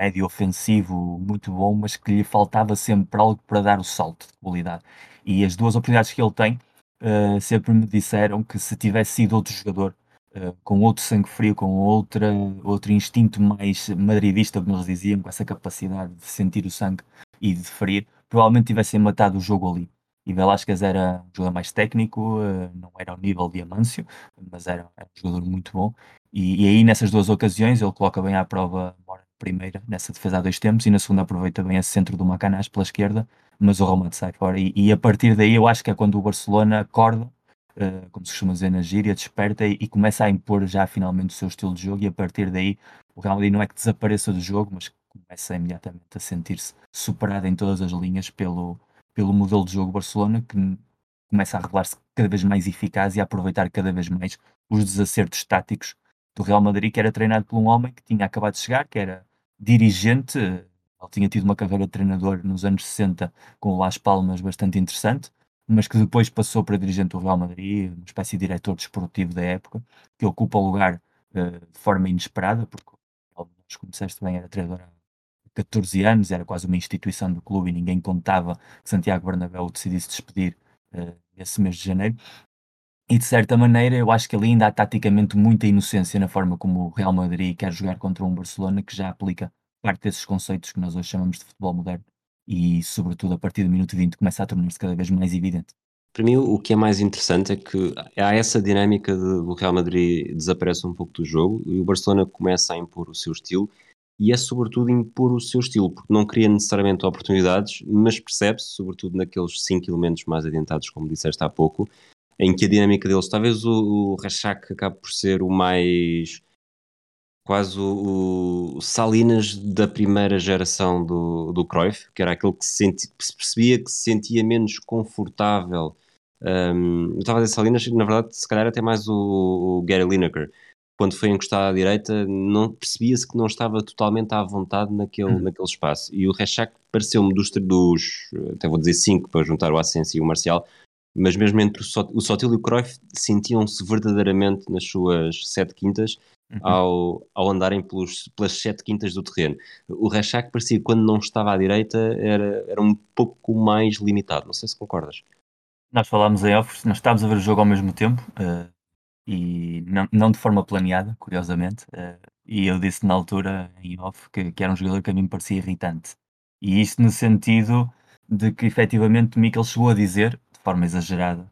médio ofensivo muito bom, mas que lhe faltava sempre algo para dar o salto de qualidade. E as duas oportunidades que ele tem, uh, sempre me disseram que se tivesse sido outro jogador, uh, com outro sangue frio, com outra, outro instinto mais madridista, como eles diziam, com essa capacidade de sentir o sangue e de ferir, provavelmente tivessem matado o jogo ali. E Velasquez era um jogador mais técnico, uh, não era ao nível de Amâncio, mas era, era um jogador muito bom. E, e, aí, nessas duas ocasiões, ele coloca bem à prova primeira, nessa defesa há dois tempos, e na segunda aproveita bem esse centro do Macanás pela esquerda, mas o remate sai fora. E, e, a partir daí eu acho que é quando o Barcelona acorda, uh, como se costuma dizer na gíria, desperta e, e, começa a impor já finalmente o seu estilo de jogo, e a partir daí o Real Madrid não é que desapareça do jogo, mas começa imediatamente a sentir-se superado em todas as linhas pelo, pelo modelo de jogo Barcelona, que começa a revelar-se cada vez mais eficaz e a aproveitar cada vez mais os desacertos táticos do Real Madrid, que era treinado por um homem que tinha acabado de chegar, que era dirigente, ele tinha tido uma carreira de treinador nos anos 60 com o Las Palmas bastante interessante, mas que depois passou para dirigente do Real Madrid, uma espécie de diretor desportivo da época, que ocupa o lugar uh, de forma inesperada, porque, como disseste bem, era treinador há 14 anos, era quase uma instituição do clube e ninguém contava que Santiago Bernabéu decidisse despedir uh, esse mês de janeiro. E de certa maneira, eu acho que ali ainda há taticamente muita inocência na forma como o Real Madrid quer jogar contra um Barcelona que já aplica parte desses conceitos que nós hoje chamamos de futebol moderno e, sobretudo, a partir do minuto 20 começa a tornar-se cada vez mais evidente. Para mim, o que é mais interessante é que há essa dinâmica de, do Real Madrid desaparece um pouco do jogo e o Barcelona começa a impor o seu estilo e é sobretudo impor o seu estilo, porque não cria necessariamente oportunidades, mas percebe-se, sobretudo naqueles cinco elementos mais adiantados, como disseste há pouco, em que a dinâmica deles, talvez o, o Rachak acabe por ser o mais quase o, o, Salinas da primeira geração do, do Cruyff, que era aquele que se, senti, se percebia que se sentia menos confortável. Um, eu estava a dizer Salinas, na verdade, se calhar até mais o, o Gary Lineker. Quando foi encostado à direita, não percebia-se que não estava totalmente à vontade naquele, uhum. naquele espaço. E o Rechak pareceu-me dos, dos, até vou dizer cinco, para juntar o Ascenso e o Marcial, mas mesmo entre o Sotil e o Cruyff sentiam-se verdadeiramente nas suas sete quintas uhum. ao, ao andarem pelos, pelas sete quintas do terreno. O Rechak parecia que quando não estava à direita era, era um pouco mais limitado, não sei se concordas. Nós falámos em off, nós estávamos a ver o jogo ao mesmo tempo uh, e não, não de forma planeada, curiosamente. Uh, e eu disse na altura, em off, que, que, era um jogador que a mim me parecia irritante. E isso no sentido de que efetivamente Mikkels chegou a dizer, forma exagerada,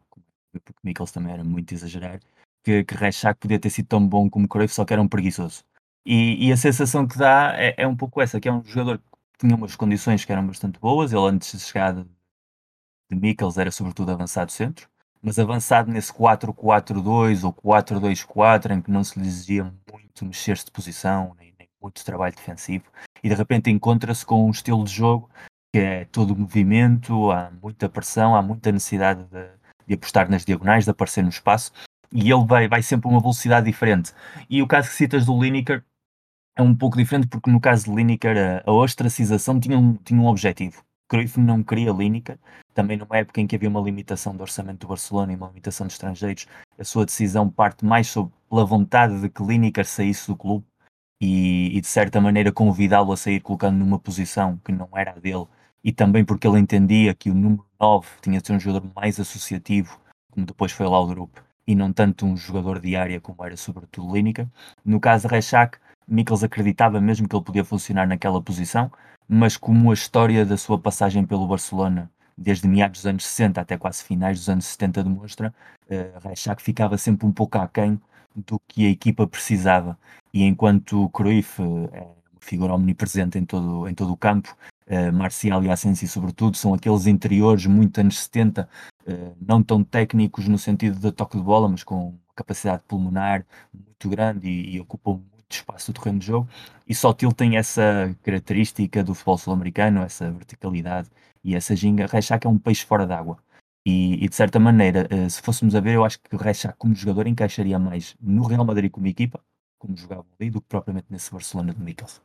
porque Mikkels também era muito exagerado, que, que Rechak podia ter sido tão bom como Cruyff, só que era um preguiçoso. E, e a sensação que dá é, é, um pouco essa, que é um jogador que tinha umas condições que eram bastante boas, ele antes de chegar de, de Mikkels era sobretudo avançado centro, mas avançado nesse 4-4-2 ou 4-2-4, em que não se lhe exigia muito mexer-se de posição, nem, nem, muito trabalho defensivo, e de repente encontra-se com um estilo de jogo que é todo movimento, há muita pressão, há muita necessidade de, de apostar nas diagonais, de aparecer no espaço, e ele vai, vai sempre a uma velocidade diferente. E o caso que citas do Lineker é um pouco diferente, porque no caso de Lineker a, a ostracização tinha um, tinha um objetivo. Cruyff não queria Lineker, também numa época em que havia uma limitação do orçamento do Barcelona e uma limitação de estrangeiros, a sua decisão parte mais sobre, pela vontade de que Lineker saísse do clube e, e de certa maneira convidá-lo a sair colocando numa posição que não era a dele e também porque ele entendia que o número 9 tinha de ser um jogador mais associativo, como depois foi o grupo, e não tanto um jogador de área como era sobretudo Lineker. No caso de Rechak, Mikkels acreditava mesmo que ele podia funcionar naquela posição, mas como a história da sua passagem pelo Barcelona, desde meados dos anos 60 até quase finais dos anos 70 demonstra, uh, Rechak ficava sempre um pouco aquém do que a equipa precisava. E enquanto Cruyff uh, é uma figura omnipresente em todo, em todo o campo, uh, Marcial e Asensi sobretudo, são aqueles interiores muito anos 70, uh, não tão técnicos no sentido de toque de bola, mas com capacidade pulmonar muito grande e, e ocupam espaço do terreno de jogo. E só Til tem essa característica do futebol sul-americano, essa verticalidade e essa ginga. Rechak é um peixe fora d'água. E, e, de certa maneira, uh, se fôssemos a ver, eu acho que Rechak como jogador encaixaria mais no Real Madrid como equipa, como jogava ali, do que propriamente nesse Barcelona de Mikkels.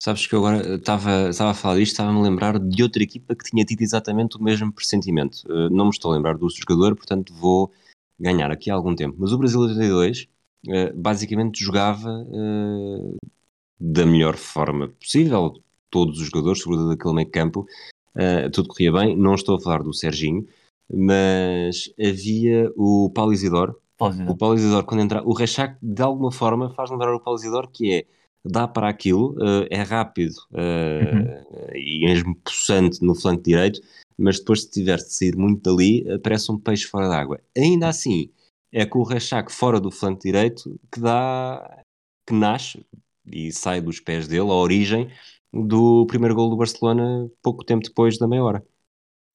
Sabes que eu agora estava, estava a falar disto, estava-me a lembrar de outra equipa que tinha tido exatamente o mesmo pressentimento. Uh, não me estou a lembrar do jogador, portanto vou ganhar aqui algum tempo. Mas o Brasil 82 eh, basicamente jogava uh, da melhor forma possível. Todos os jogadores, sobretudo daquele meio campo, tudo corria bem. Não estou a falar do Serginho, mas havia o Paulo Isidoro. O Paulo Isidoro, quando entra, o Rechak de alguma forma faz lembrar o Paulo Isidoro, que é dá para aquilo, é rápido uhum. e mesmo possante no flanco direito, mas depois se tiver de sair muito dali, parece um peixe fora d'água. Ainda assim, é com o Rechak fora do flanco direito que dá, que nasce e sai dos pés dele a origem do primeiro gol do Barcelona pouco tempo depois da meia hora.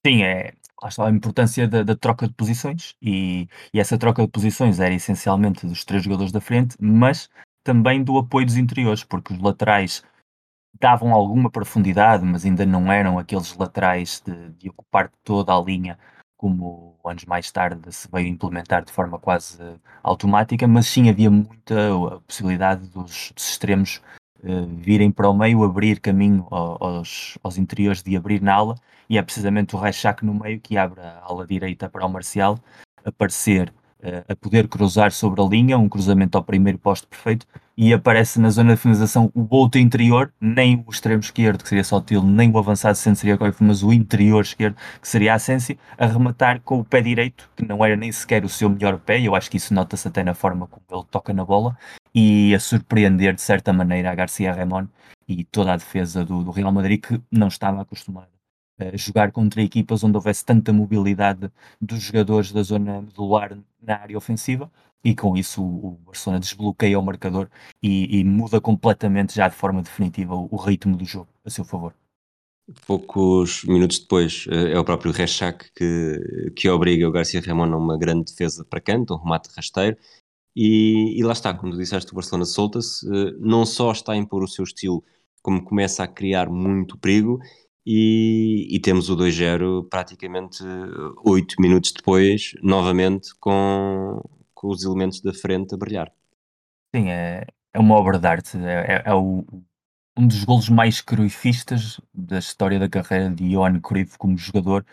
Sim, é a importância da, da troca de posições e, e, essa troca de posições era essencialmente dos três jogadores da frente, mas também do apoio dos interiores, porque os laterais davam alguma profundidade, mas ainda não eram aqueles laterais de, de ocupar toda a linha como anos mais tarde se veio implementar de forma quase automática, mas sim havia muita possibilidade dos, dos extremos uh, virem para o meio, abrir caminho aos, aos interiores de abrir na ala, e é precisamente o Rechak no meio que abre a ala direita para o Marcial aparecer a poder cruzar sobre a linha, um cruzamento ao primeiro posto perfeito, e aparece na zona de finalização o outro interior, nem o extremo esquerdo, que seria só Til, nem o avançado centro seria Cruyff, mas o interior esquerdo, que seria a Sensi, a rematar com o pé direito, que não era nem sequer o seu melhor pé, eu acho que isso nota-se até na forma como ele toca na bola, e a surpreender de certa maneira a Garcia Ramon e toda a defesa do, do Real Madrid, que não estava acostumada jogar contra equipas onde houvesse tanta mobilidade dos jogadores da zona medular na área ofensiva e com isso o, Barcelona desbloqueia o marcador e, e, muda completamente já de forma definitiva o, o, ritmo do jogo a seu favor. Poucos minutos depois eh, é o próprio Rechak que, que obriga o Garcia Ramon a uma grande defesa para canto, um remate rasteiro e, e lá está, como tu disseste, o Barcelona solta-se, eh, não só está a impor o seu estilo, como começa a criar muito perigo e, e, temos o 2-0 praticamente 8 minutos depois, novamente com, com os elementos da frente a brilhar. Sim, é, é uma obra de arte. É, é, é o, um dos golos mais cruifistas da história da carreira de Johan Cruyff como jogador,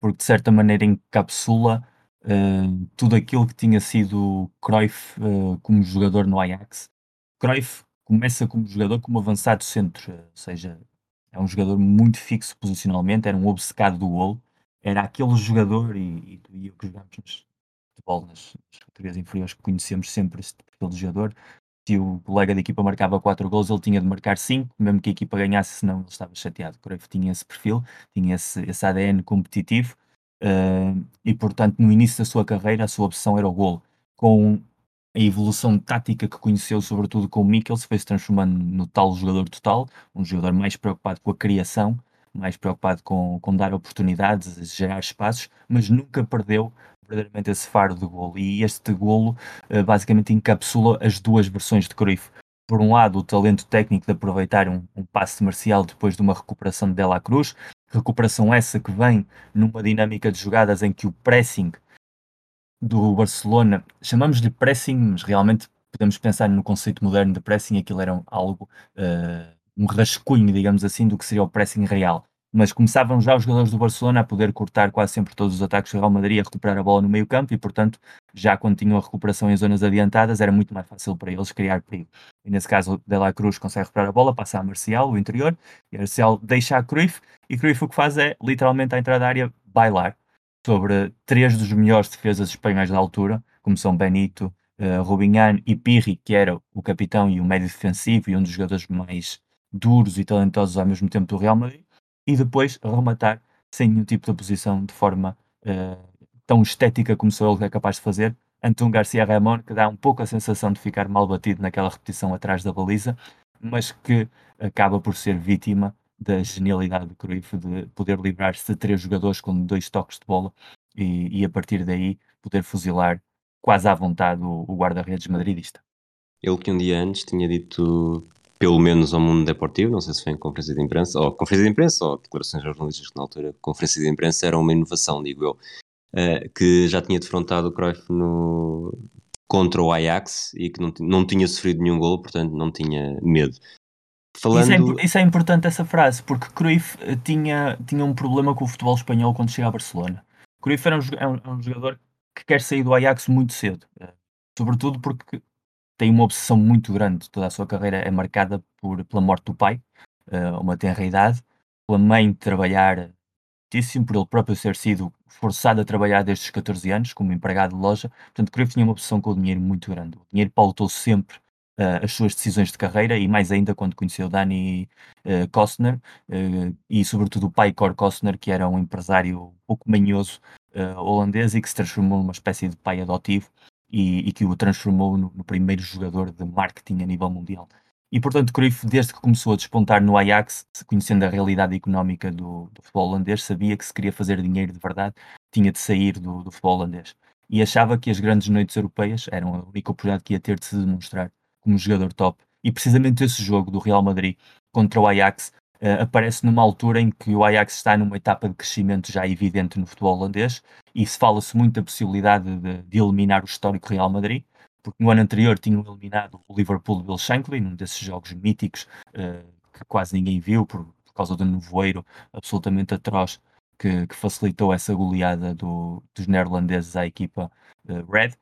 porque de certa maneira encapsula uh, tudo aquilo que tinha sido Cruyff uh, como jogador no Ajax. Cruyff começa como jogador como avançado centro, ou seja, é um jogador muito fixo posicionalmente, era um obcecado do golo, era aquele jogador, e, e tu e eu que jogámos futebol nas, nas categorias inferiores que conhecemos sempre este perfil de jogador. Se o colega da equipa marcava 4 gols, ele tinha de marcar 5, mesmo que a equipa ganhasse, senão ele estava chateado. Cruyff tinha esse perfil, tinha esse, esse ADN competitivo uh, e, portanto, no início da sua carreira, a sua opção era o gol. Com a evolução tática que conheceu, sobretudo com o Mikkels, foi se transformando no tal jogador total, um jogador mais preocupado com a criação, mais preocupado com, com dar oportunidades, gerar espaços, mas nunca perdeu verdadeiramente esse faro de golo. E este golo uh, basicamente encapsula as duas versões de Cruyff. Por um lado, o talento técnico de aproveitar um, um passe marcial depois de uma recuperação de Dela Cruz, recuperação essa que vem numa dinâmica de jogadas em que o pressing do Barcelona, chamamos de pressing, mas realmente podemos pensar no conceito moderno de pressing, aquilo era algo, uh, um rascunho, digamos assim, do que seria o pressing real. Mas começavam já os jogadores do Barcelona a poder cortar quase sempre todos os ataques do Real Madrid, a recuperar a bola no meio campo e, portanto, já quando tinham a recuperação em zonas adiantadas, era muito mais fácil para eles criar perigo. E nesse caso, De La Cruz consegue recuperar a bola, passa a Marcial, o interior, e Marcial deixa a Cruyff, e Cruyff o que faz é, literalmente, à entrada da área, bailar sobre três dos melhores defesas espanhóis da altura, como são Benito, uh, Rubinhan e Pirri, que era o capitão e o médio defensivo e um dos jogadores mais duros e talentosos ao mesmo tempo do Real Madrid, e depois rematar sem nenhum tipo de oposição de forma uh, tão estética como sou ele é capaz de fazer. Antônio Garcia Ramon, que dá um pouco a sensação de ficar mal batido naquela repetição atrás da baliza, mas que acaba por ser vítima da genialidade do Cruyff de poder livrar-se de três jogadores com dois toques de bola e, e, a partir daí poder fuzilar quase à vontade o, o guarda-redes madridista. Ele que um dia antes tinha dito, pelo menos ao mundo deportivo, não sei se foi em conferência de imprensa, ou conferência de imprensa, ou declarações jornalistas, que na altura conferência de imprensa era uma inovação, digo eu, uh, que já tinha defrontado o Cruyff no, contra o Ajax e que não, não tinha sofrido nenhum gol, portanto não tinha medo. Falando... Isso, é, isso é importante essa frase, porque Cruyff eh, tinha, tinha um problema com o futebol espanhol quando chega a Barcelona. Cruyff era um, é um, é um jogador que quer sair do Ajax muito cedo, eh, sobretudo porque tem uma obsessão muito grande. Toda a sua carreira é marcada por, pela morte do pai, eh, uma tenra idade, pela mãe trabalhar muitíssimo, por ele próprio ter sido forçado a trabalhar desde os 14 anos como empregado de loja. Portanto, Cruyff tinha uma obsessão com o dinheiro muito grande. O dinheiro pautou sempre uh, as suas decisões de carreira e mais ainda quando conheceu Danny uh, Kostner uh, e sobretudo o pai Cor Kostner, que era um empresário pouco manhoso holandês e que se transformou numa espécie de pai adotivo e, e que o transformou no, no, primeiro jogador de marketing a nível mundial. E portanto, Cruyff, desde que começou a despontar no Ajax, conhecendo a realidade económica do, do futebol holandês, sabia que se queria fazer dinheiro de verdade, tinha de sair do, do futebol holandês. E achava que as grandes noites europeias eram a única oportunidade que ia ter de se demonstrar como jogador top. E precisamente esse jogo do Real Madrid contra o Ajax uh, aparece numa altura em que o Ajax está numa etapa de crescimento já evidente no futebol holandês e se fala-se muito da possibilidade de, de, eliminar o histórico Real Madrid, porque no ano anterior tinham eliminado o Liverpool de Bill Shankly, num desses jogos míticos uh, que quase ninguém viu por, por causa do nevoeiro absolutamente atroz que, que facilitou essa goleada do, dos neerlandeses à equipa uh, Red.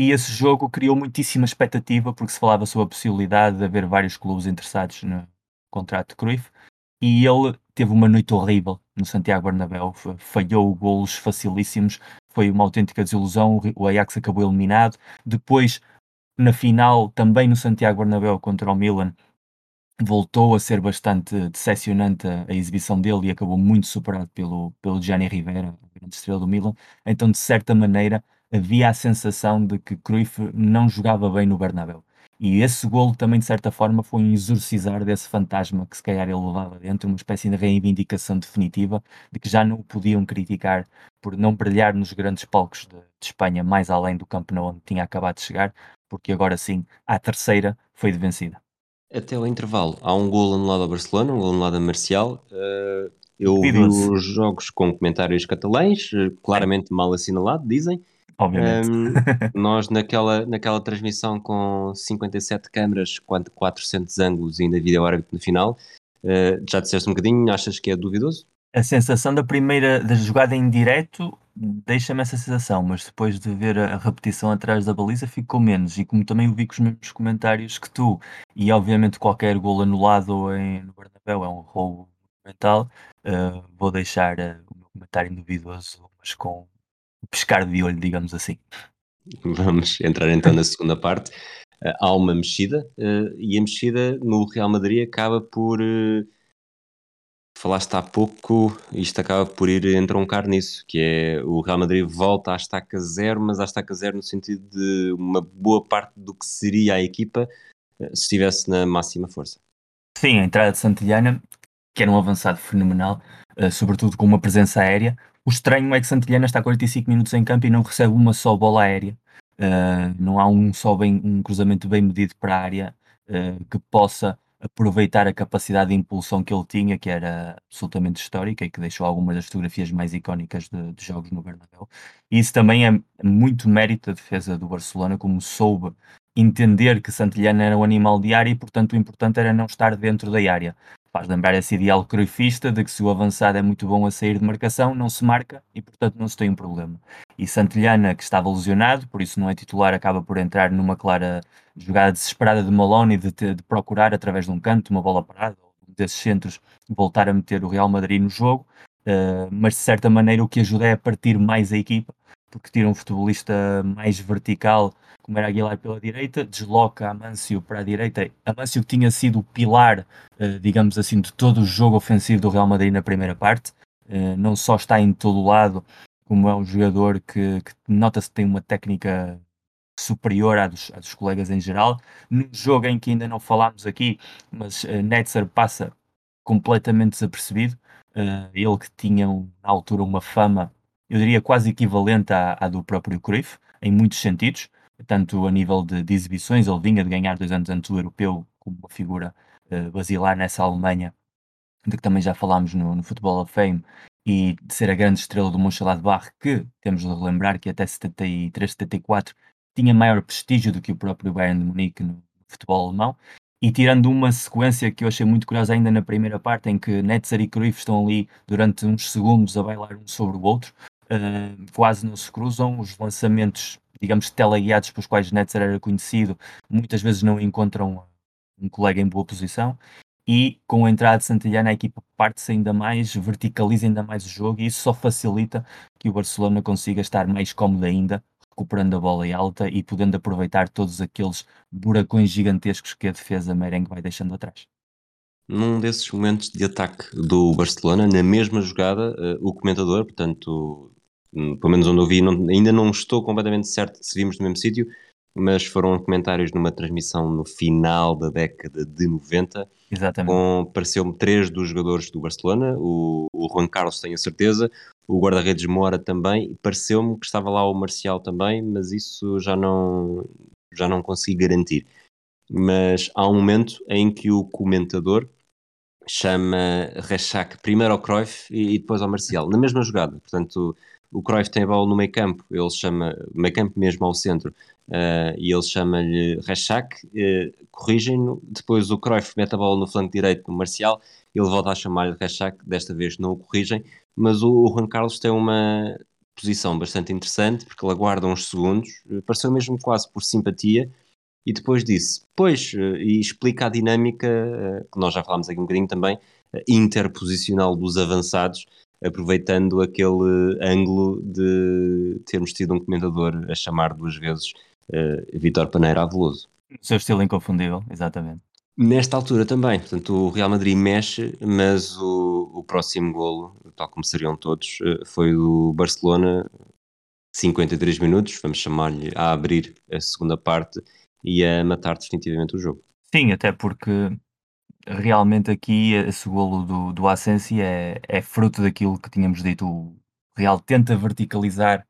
E esse jogo criou muitíssima expectativa porque se falava sobre a possibilidade de haver vários clubes interessados no contrato de Cruyff e ele teve uma noite horrível no Santiago Bernabéu, falhou golos facilíssimos, foi uma autêntica desilusão, o Ajax acabou eliminado. Depois, na final, também no Santiago Bernabéu contra o Milan, voltou a ser bastante decepcionante a, exibição dele e acabou muito superado pelo, pelo Gianni Rivera, grande estrela do Milan. Então, de certa maneira, havia a sensação de que Cruyff não jogava bem no Bernabéu. E esse golo também, de certa forma, foi um exorcizar desse fantasma que se calhar ele levava dentro, uma espécie de reivindicação definitiva de que já não o podiam criticar por não brilhar nos grandes palcos de, de Espanha, mais além do Camp Nou onde tinha acabado de chegar, porque agora sim, a terceira foi de vencida. Até o intervalo, há um golo anulado ao Barcelona, um golo anulado a Marcial. Uh, eu vi os jogos com comentários catalães, eh, claramente mal assinalado, dizem. Obviamente. Um, <laughs> nós naquela, naquela transmissão com 57 câmaras, 400 ângulos e ainda vídeo árbitro no final, uh, já disseste um bocadinho, achas que é duvidoso? A sensação da primeira, da jogada em direto, deixa-me essa sensação, mas depois de ver a, repetição atrás da baliza ficou menos. E como também o vi com os mesmos comentários que tu, e obviamente qualquer gol anulado em, no Bernabéu é um roubo mental, uh, vou deixar uh, o meu comentário duvidoso, mas com pescar de olho, digamos assim. Vamos entrar então na segunda parte. Uh, há uma mexida uh, e a mexida no Real Madrid acaba por. Uh, falaste há pouco, isto acaba por ir entroncar nisso, que é o Real Madrid volta à estaca zero, mas à estaca zero no sentido de uma boa parte do que seria a equipa se estivesse na máxima força. Sim, a entrada de Santillana, que era um avançado fenomenal, sobretudo com uma presença aérea. O estranho é que Santillana está 45 minutos em campo e não recebe uma só bola aérea. Uh, não há um só bem, um cruzamento bem medido para a área uh, que possa aproveitar a capacidade de impulsão que ele tinha, que era absolutamente histórica e que deixou algumas das fotografias mais icónicas de, de jogos no Bernabéu. E isso também é muito mérito da defesa do Barcelona, como soube entender que Santillana era um animal de área e, portanto, o importante era não estar dentro da área. Faz lembrar esse ideal cruifista de que se o avançado é muito bom a sair de marcação, não se marca e, portanto, não se tem um problema. E Santillana, que estava lesionado, por isso não é titular, acaba por entrar numa clara jogada desesperada de Malone de, de, procurar, através de um canto, uma bola parada, ou desses centros, voltar a meter o Real Madrid no jogo. Uh, mas, de certa maneira, o que ajuda é a partir mais a equipa, porque tira um futebolista mais vertical como era Aguilar pela direita, desloca Amâncio para a direita. Amâncio tinha sido o pilar, uh, digamos assim, de todo o jogo ofensivo do Real Madrid na primeira parte. Uh, não só está em todo lado, como é um jogador que, que nota-se que tem uma técnica superior à dos, à dos, colegas em geral. Num jogo em que ainda não falámos aqui, mas uh, Netzer passa completamente desapercebido. Ele que tinha na altura uma fama, eu diria quase equivalente à, à do próprio Cruyff, em muitos sentidos tanto a nível de, de, exibições, ele vinha de ganhar dois anos antes o europeu como uma figura uh, basilar nessa Alemanha, de que também já falámos no, no Football of Fame, e de ser a grande estrela do Mönchengladbach, que temos de relembrar que até 73, 74 tinha maior prestígio do que o próprio Bayern de Munique no futebol alemão, e tirando uma sequência que eu achei muito curiosa ainda na primeira parte, em que Netzer e Cruyff estão ali durante uns segundos a bailar um sobre o outro, uh, quase não se cruzam, os lançamentos digamos, teleguiados pelos quais Netzer era conhecido, muitas vezes não encontram um colega em boa posição. E com a entrada de Santillana, a equipa parte-se ainda mais, verticaliza ainda mais o jogo, e isso só facilita que o Barcelona consiga estar mais cómodo ainda, recuperando a bola em alta e podendo aproveitar todos aqueles buracões gigantescos que a defesa merengue vai deixando atrás. Num desses momentos de ataque do Barcelona, na mesma jogada, uh, o comentador, portanto, pelo menos onde eu vi, não, ainda não estou completamente certo se vimos no mesmo sítio, mas foram comentários numa transmissão no final da década de 90. Exatamente. Com, pareceu-me, três dos jogadores do Barcelona, o, o Juan Carlos tenho a certeza, o guarda-redes Mora também, pareceu-me que estava lá o Marcial também, mas isso já não, já não consegui garantir. Mas há um momento em que o comentador chama Rechak primeiro ao Cruyff e, e depois ao Marcial, na mesma jogada. Portanto, o Cruyff tem a bola no meio campo, ele chama, meio campo mesmo ao centro, uh, e ele chama-lhe Rechak, uh, corrigem-no, depois o Cruyff mete a bola no flanco direito no Marcial, ele volta a chamar-lhe Rechak, desta vez não o corrigem, mas o, o Juan Carlos tem uma posição bastante interessante, porque ele aguarda uns segundos, eh, pareceu mesmo quase por simpatia, e depois disse, pois, e explica a dinâmica, que nós já falámos aqui um bocadinho também, interposicional dos avançados, aproveitando aquele ângulo de termos tido um comentador a chamar duas vezes uh, Vitor Paneira Aveloso. O seu estilo inconfundível, exatamente. Nesta altura também, portanto, o Real Madrid mexe, mas o, o próximo golo, tal como seriam todos, uh, foi do Barcelona, 53 minutos, vamos chamar-lhe a abrir a segunda parte e a matar definitivamente o jogo. Sim, até porque realmente aqui esse golo do, do Asensi é, é fruto daquilo que tínhamos dito. O Real tenta verticalizar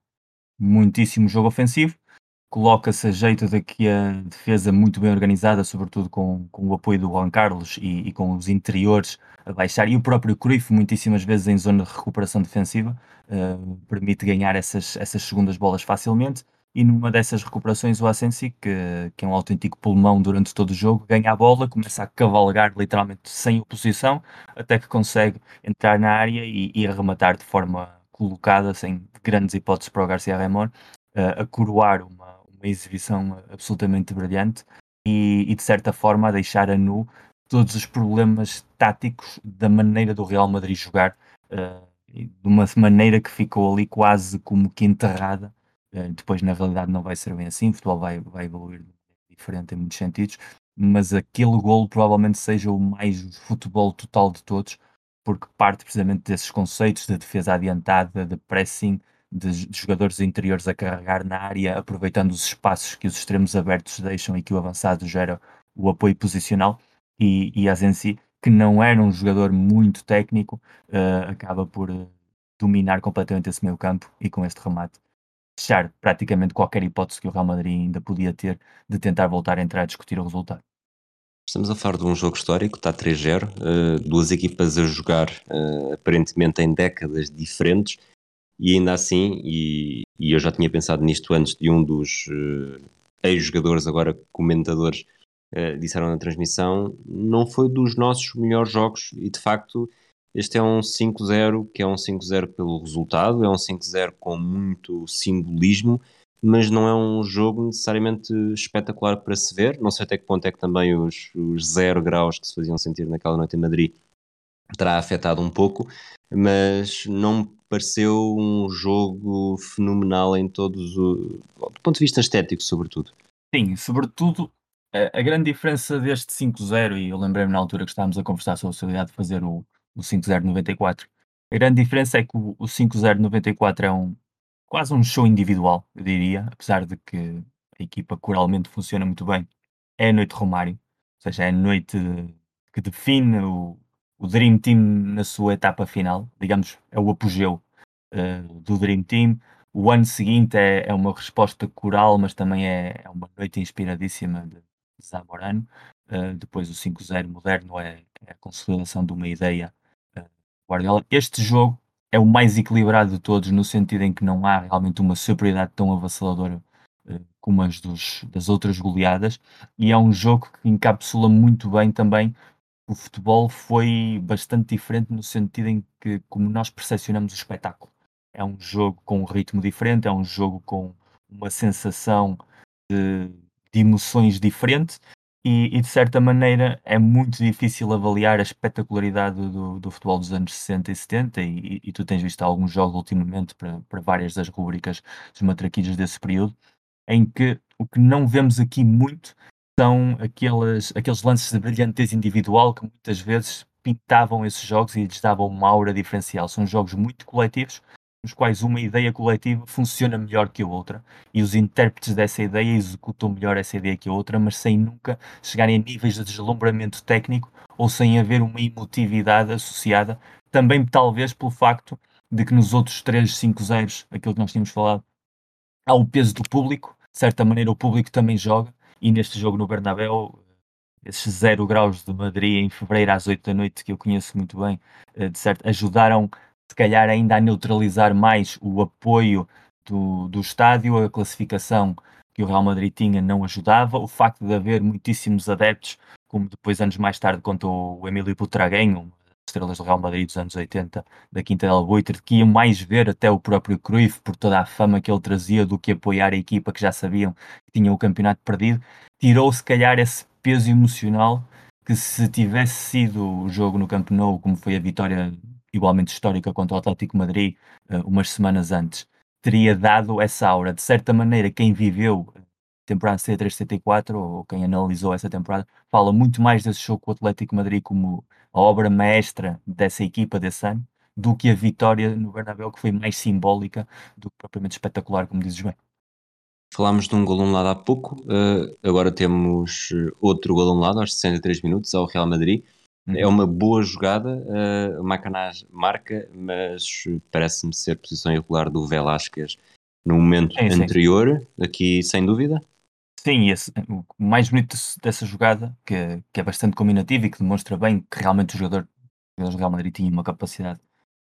muitíssimo o jogo ofensivo, coloca-se a jeito daqui a defesa muito bem organizada, sobretudo com, com o apoio do Juan Carlos e, e, com os interiores a baixar, e o próprio Cruyff, muitíssimas vezes em zona de recuperação defensiva, uh, permite ganhar essas, essas segundas bolas facilmente e numa dessas recuperações o Asensi, que, que é um autêntico pulmão durante todo o jogo, ganha a bola, começa a cavalgar literalmente sem oposição, até que consegue entrar na área e, e arrematar de forma colocada, sem grandes hipóteses para o Garcia Ramon, uh, a coroar uma, uma exibição absolutamente brilhante e, e, de certa forma a deixar a nu todos os problemas táticos da maneira do Real Madrid jogar, uh, de uma maneira que ficou ali quase como que enterrada depois, na realidade, não vai ser bem assim, o futebol vai, vai evoluir diferente em muitos sentidos, mas aquele golo provavelmente seja o mais futebol total de todos, porque parte precisamente desses conceitos de defesa adiantada, de pressing, de, de, jogadores interiores a carregar na área, aproveitando os espaços que os extremos abertos deixam e que o avançado gera o apoio posicional. E, e Asensi, que não era um jogador muito técnico, uh, acaba por uh, dominar completamente esse meio campo e com este remate fechar praticamente qualquer hipótese que o Real Madrid ainda podia ter de tentar voltar a entrar a discutir o resultado. Estamos a falar de um jogo histórico, está 3-0, uh, eh, duas equipas a jogar uh, aparentemente em décadas diferentes e ainda assim, e, e, eu já tinha pensado nisto antes de um dos uh, ex-jogadores, agora comentadores, disseram na transmissão, não foi dos nossos melhores jogos e de facto este é um 5-0 que é um 5-0 pelo resultado, é um 5-0 com muito simbolismo mas não é um jogo necessariamente espetacular para se ver. Não sei até que ponto é que também os, os zero graus que se faziam sentir naquela noite em Madrid terá afetado um pouco, mas não me pareceu um jogo fenomenal em todos o, do ponto de vista estético, sobretudo. Sim, sobretudo a, a grande diferença deste 5-0, e eu lembrei-me na altura que estávamos a conversar sobre a possibilidade de fazer o, o 5-0 94. A grande diferença é que o, o 5-0 94 é um, quase um show individual, eu diria, apesar de que a equipa coralmente funciona muito bem. É a noite Romário, ou seja, é a noite que define o, o Dream Team na sua etapa final, digamos, é o apogeu uh, do Dream Team. O ano seguinte é, é, uma resposta coral, mas também é, é uma noite inspiradíssima de Zamorano. Uh, depois o 5-0 moderno é, é, a consolidação de uma ideia Guardiola. Este jogo é o mais equilibrado de todos, no sentido em que não há realmente uma superioridade tão avassaladora uh, como as dos, das outras goleadas, e é um jogo que encapsula muito bem também. O futebol foi bastante diferente no sentido em que, como nós percepcionamos o espetáculo, é um jogo com um ritmo diferente, é um jogo com uma sensação de, de emoções diferente e, e, de certa maneira é muito difícil avaliar a espetacularidade do, do futebol dos anos 60 e 70 e, e tu tens visto alguns jogos ultimamente para, para várias das rubricas dos matraquilhos desse período, em que o que não vemos aqui muito são aqueles, aqueles lances de brilhantez individual que muitas vezes pintavam esses jogos e lhes davam uma aura diferencial. São jogos muito coletivos, nos quais uma ideia coletiva funciona melhor que a outra e os intérpretes dessa ideia executam melhor essa ideia que a outra, mas sem nunca chegarem a níveis de deslumbramento técnico ou sem haver uma emotividade associada, também talvez pelo facto de que nos outros 3, 5 zeros, aquilo que nós tínhamos falado, há o peso do público, de certa maneira o público também joga, e neste jogo no Bernabéu, esses 0 graus de Madrid em fevereiro às 8 da noite, que eu conheço muito bem, eh, de certo, ajudaram se calhar ainda a neutralizar mais o apoio do, do estádio, a classificação que o Real Madrid tinha não ajudava, o facto de haver muitíssimos adeptos, como depois anos mais tarde contou o Emílio Butraguenho, estrelas do Real Madrid dos anos 80, da Quinta del Buitre, que iam mais ver até o próprio Cruyff por toda a fama que ele trazia do que apoiar a equipa que já sabiam que tinha o campeonato perdido, tirou se calhar esse peso emocional que se tivesse sido o jogo no Camp Nou, como foi a vitória igualmente histórica contra o Atlético Madrid uh, umas semanas antes, teria dado essa aura. De certa maneira, quem viveu a temporada C3-74 ou quem analisou essa temporada fala muito mais desse jogo com o Atlético Madrid como a obra maestra dessa equipa desse ano do que a vitória no Bernabéu, que foi mais simbólica do que propriamente espetacular, como dizes bem. Falámos de um gol anulado há pouco, uh, agora temos eh, outro gol anulado aos 63 minutos ao Real Madrid. É uma boa jogada, uh, Macanaz marca, mas parece-me ser posição irregular do Velasquez no momento sim, anterior, aqui sem dúvida. Sim, esse, o mais bonito dessa jogada, que, que é bastante combinativo e que demonstra bem que realmente o jogador, o Real Madrid tinha uma capacidade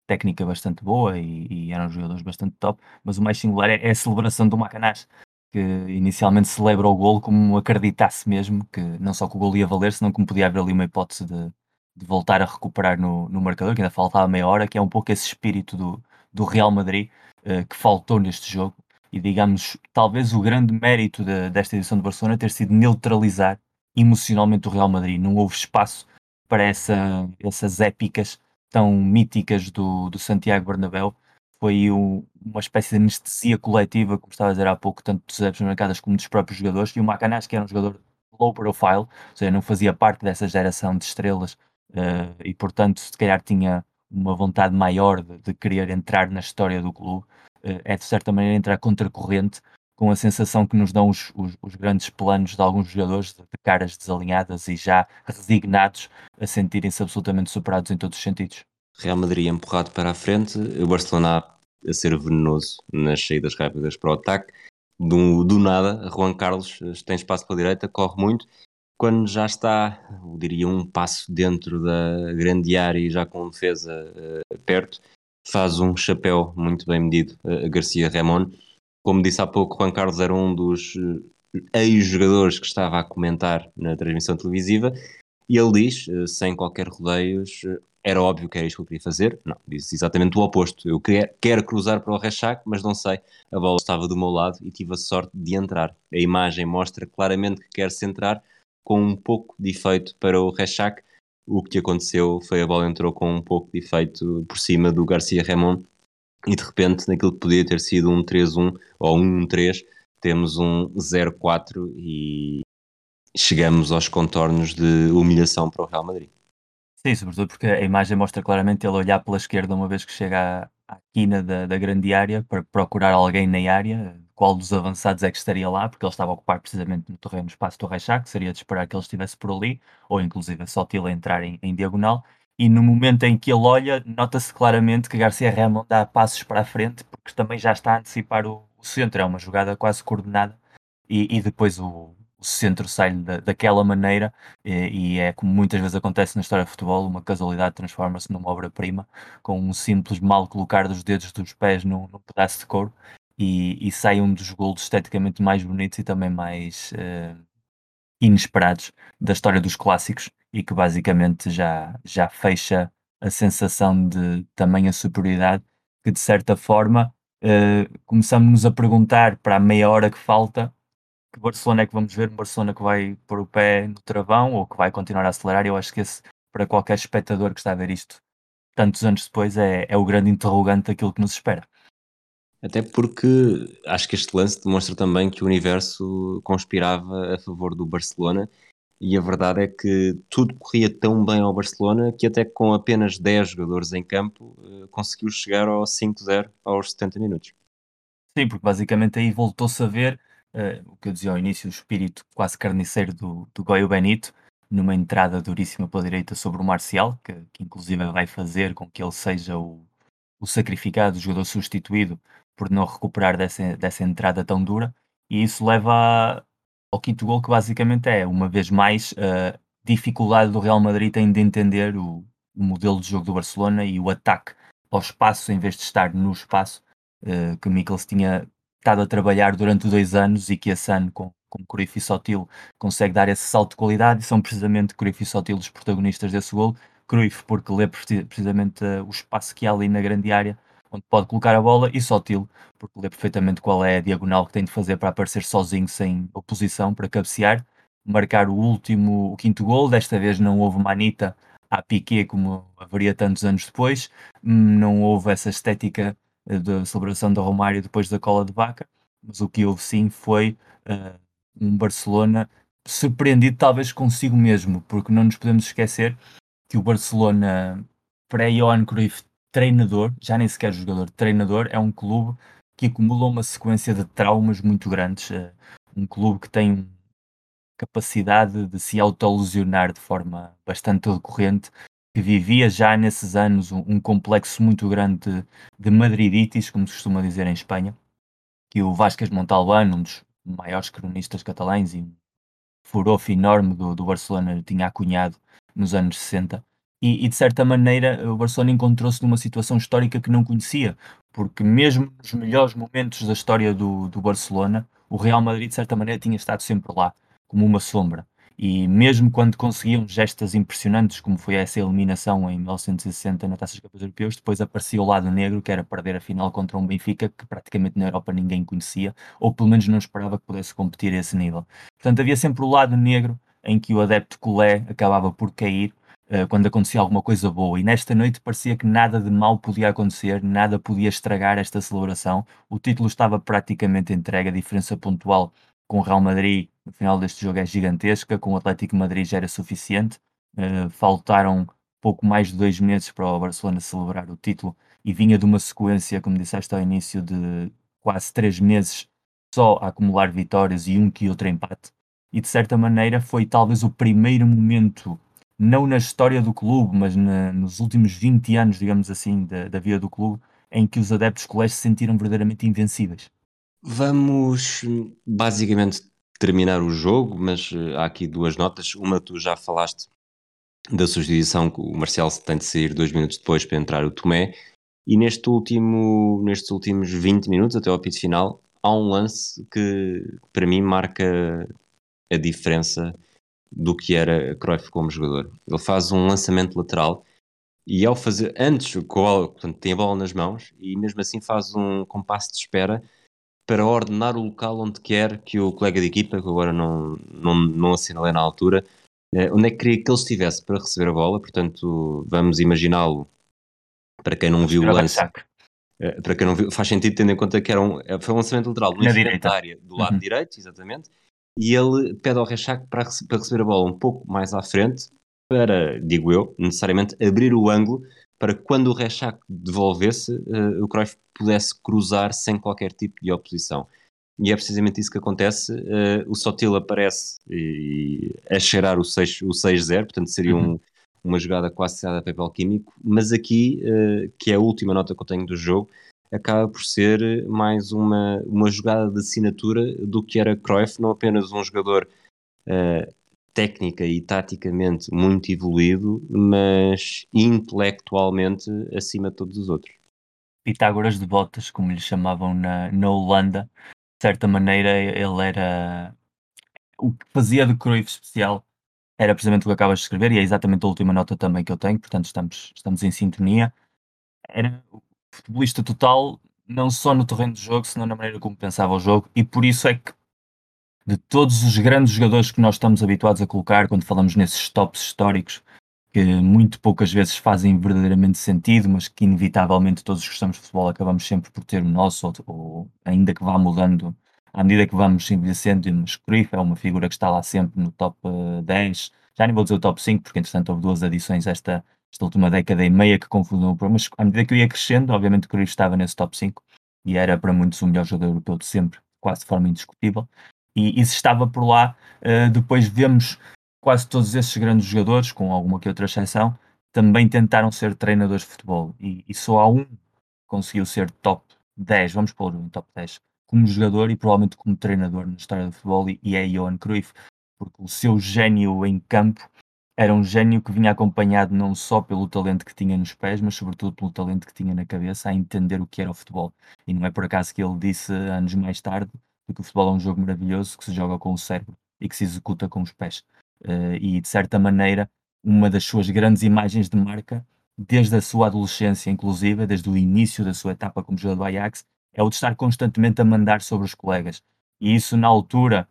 técnica bastante boa e, e, eram jogadores bastante top, mas o mais singular é, é a celebração do Macanás, que inicialmente celebra o gol como acreditasse mesmo que não só que o gol ia valer, senão como podia haver ali uma hipótese de, de voltar a recuperar no, no marcador, que ainda faltava meia hora, que é um pouco esse espírito do, do Real Madrid uh, que faltou neste jogo. E digamos, talvez o grande mérito de, desta edição de Barcelona ter sido neutralizar emocionalmente o Real Madrid. Não houve espaço para essa, essas épicas tão míticas do, do Santiago Bernabéu. Foi um, uma espécie de anestesia coletiva, como estava a dizer há pouco, tanto dos marcadas como dos próprios jogadores. E o Macanas, que era um jogador low profile, ou seja, não fazia parte dessa geração de estrelas uh, e, portanto, se calhar tinha uma vontade maior de, de querer entrar na história do clube, uh, é de certa maneira entrar contracorrente com a sensação que nos dão os, os, os grandes planos de alguns jogadores de, de caras desalinhadas e já resignados a sentirem-se absolutamente superados em todos os sentidos. Real Madrid empurrado para a frente, o Barcelona a ser venenoso nas saídas rápidas para o ataque. Do, do nada, Juan Carlos eh, tem espaço para a direita, corre muito. Quando já está, eu diria, um passo dentro da grande área e já com defesa uh, perto, faz um chapéu muito bem medido a uh, Garcia Ramon. Como disse há pouco, Juan Carlos era um dos uh, ex-jogadores que estava a comentar na transmissão televisiva e ele diz, sem qualquer rodeios, era óbvio que era isto que eu queria fazer. Não, disse exatamente o oposto. Eu queria, quero cruzar para o Rechac, mas não sei. A bola estava do meu lado e tive a sorte de entrar. A imagem mostra claramente que quer centrar com um pouco de efeito para o Rechac. O que aconteceu foi a bola entrou com um pouco de efeito por cima do Garcia Ramon e de repente, naquilo que podia ter sido um 3-1 ou um 1-3, temos um 0-4 e chegamos aos contornos de humilhação para o Real Madrid. Sim, sobretudo porque a imagem mostra claramente ele olhar pela esquerda uma vez que chega à, à quina da, da grande área para procurar alguém na área, qual dos avançados é que estaria lá, porque ele estava a ocupar precisamente no terreno espaço do Reixac, seria de esperar que ele estivesse por ali, ou inclusive só ele entrar em, em diagonal, e no momento em que ele olha, nota-se claramente que Garcia Ramon dá passos para a frente, porque também já está a antecipar o, o centro, é uma jogada quase coordenada, e, e depois o, o centro sai da, daquela maneira e, e, é como muitas vezes acontece na história do futebol, uma casualidade transforma-se numa obra-prima com um simples mal colocar dos dedos dos pés num, num pedaço de couro e, e, sai um dos golos esteticamente mais bonitos e também mais uh, inesperados da história dos clássicos e que basicamente já, já fecha a sensação de tamanha superioridade que de certa forma uh, começamos-nos a perguntar para a meia hora que falta que Barcelona é que vamos ver, um Barcelona que vai pôr o pé no travão ou que vai continuar a acelerar. Eu acho que esse, para qualquer espectador que está a ver isto tantos anos depois, é, é o grande interrogante daquilo que nos espera. Até porque acho que este lance demonstra também que o universo conspirava a favor do Barcelona e a verdade é que tudo corria tão bem ao Barcelona que até com apenas 10 jogadores em campo eh, conseguiu chegar ao 5-0 aos 70 minutos. Sim, porque basicamente aí voltou-se a ver uh, o que eu dizia ao início, o espírito quase carniceiro do, do Goio Benito, numa entrada duríssima pela direita sobre o Marcial, que, que inclusive vai fazer com que ele seja o, o sacrificado, o jogador substituído, por não recuperar dessa, dessa entrada tão dura, e isso leva ao quinto gol, que basicamente é, uma vez mais, a dificuldade do Real Madrid em de entender o, o modelo de jogo do Barcelona e o ataque ao espaço em vez de estar no espaço, uh, que o Mikkels tinha estado a trabalhar durante dois anos e que esse ano, com, com e Sotil, consegue dar esse salto de qualidade e são precisamente e Sotil os protagonistas desse gol. Cruyff porque lê precisamente uh, o espaço que há ali na grande área onde pode colocar a bola e Sotil porque lê perfeitamente qual é a diagonal que tem de fazer para aparecer sozinho sem oposição para cabecear, marcar o último, o quinto gol, desta vez não houve manita a Piquet como haveria tantos anos depois, hum, não houve essa estética da celebração da Romário depois da cola de vaca, mas o que houve sim foi uh, um Barcelona surpreendido talvez consigo mesmo, porque não nos podemos esquecer que o Barcelona pré-Johan Cruyff treinador, já nem sequer jogador, treinador, é um clube que acumula uma sequência de traumas muito grandes, uh, um clube que tem capacidade de se autolesionar de forma bastante recorrente que vivia já nesses anos um, um complexo muito grande de, de, madriditis, como se costuma dizer em Espanha, que o Vasquez Montalbán, um dos maiores cronistas catalães e um furofo enorme do, do Barcelona, tinha acunhado nos anos 60. E, e de certa maneira o Barcelona encontrou-se numa situação histórica que não conhecia, porque mesmo nos melhores momentos da história do, do Barcelona, o Real Madrid de certa maneira tinha estado sempre lá, como uma sombra. E mesmo quando conseguiam gestas impressionantes, como foi essa eliminação em 1960 na Taça dos Campeões Europeus, depois aparecia o lado negro, que era perder a final contra um Benfica que praticamente na Europa ninguém conhecia, ou pelo menos não esperava que pudesse competir a esse nível. Portanto, havia sempre o lado negro em que o adepto culé acabava por cair, uh, quando acontecia alguma coisa boa. E nesta noite parecia que nada de mal podia acontecer, nada podia estragar esta celebração. O título estava praticamente entregue, a diferença pontual com o Real Madrid no final deste jogo é gigantesca, com o Atlético Madrid já era suficiente. Uh, faltaram pouco mais de dois meses para o Barcelona celebrar o título e vinha de uma sequência, como disseste ao início, de quase três meses só a acumular vitórias e um que outro empate. E de certa maneira foi talvez o primeiro momento, não na história do clube, mas na, nos últimos 20 anos, digamos assim, da, da vida do clube, em que os adeptos colégio se sentiram verdadeiramente invencíveis. Vamos basicamente terminar o jogo, mas uh, há aqui duas notas. Uma tu já falaste da substituição que o Marcelo tem de sair dois minutos depois para entrar o Tomé. E neste último, nestes últimos 20 minutos, até ao apito final, há um lance que para mim marca a diferença do que era Cruyff como jogador. Ele faz um lançamento lateral e ao fazer, antes, com a portanto, tem a bola nas mãos e mesmo assim faz um compasso de espera para ordenar o local onde quer que o colega de equipa, que agora não, não, não assinalei na altura, eh, onde é que queria que ele estivesse para receber a bola. Portanto, vamos imaginá-lo, para quem não viu o lance, eh, para quem não viu, faz sentido tendo em conta que era um, eh, foi um lançamento lateral na direita. área do lado uhum. direito, exatamente, e ele pede ao Rechac para, para receber a bola um pouco mais à frente, para, digo eu, necessariamente abrir o ângulo para que quando o Rechac devolvesse, uh, o Cruyff pudesse cruzar sem qualquer tipo de oposição. E é precisamente isso que acontece. Uh, o Sotil aparece e, a cheirar o 6-0, o 6 portanto seria uhum. um, uma jogada quase selada a papel químico, mas aqui, uh, que é a última nota que eu tenho do jogo, acaba por ser mais uma, uma jogada de assinatura do que era Cruyff, não apenas um jogador uh, técnica e taticamente muito evoluído, mas intelectualmente acima de todos os outros. Pitágoras de Botas, como lhe chamavam na, na Holanda, de certa maneira ele era o que fazia de Cruyff especial era precisamente o que acabas de escrever e é exatamente a última nota também que eu tenho, portanto estamos, estamos em sintonia. Era o futebolista total, não só no terreno de jogo, senão na maneira como pensava o jogo, e por isso é que de todos os grandes jogadores que nós estamos habituados a colocar quando falamos nesses tops históricos, que muito poucas vezes fazem verdadeiramente sentido, mas que inevitavelmente todos que gostamos de futebol acabamos sempre por ter o nosso, ou, ou ainda que vá mudando à medida que vamos envelhecendo, mas Cruyff é uma figura que está lá sempre no top 10, eh, já nem vou dizer o top 5, porque entretanto houve duas edições esta, esta última década e meia que confundam mas à medida que eu ia crescendo, obviamente Cruyff estava nesse top 5 e era para muitos o melhor jogador europeu de sempre, quase de forma indiscutível e, e se estava por lá, uh, depois vemos quase todos esses grandes jogadores, com alguma que outra exceção, também tentaram ser treinadores de futebol e, e só há um que conseguiu ser top 10, vamos pôr um top 10, como jogador e provavelmente como treinador na história do futebol e, e é Johan Cruyff, porque o seu gênio em campo era um gênio que vinha acompanhado não só pelo talento que tinha nos pés, mas sobretudo pelo talento que tinha na cabeça a entender o que era o futebol. E não é por acaso que ele disse anos mais tarde porque o futebol é um jogo maravilhoso que se joga com o cérebro e que se executa com os pés. Uh, e de certa maneira, uma das suas grandes imagens de marca, desde a sua adolescência, inclusive, desde o início da sua etapa como jogador do Ajax, é o de estar constantemente a mandar sobre os colegas. E isso, na altura,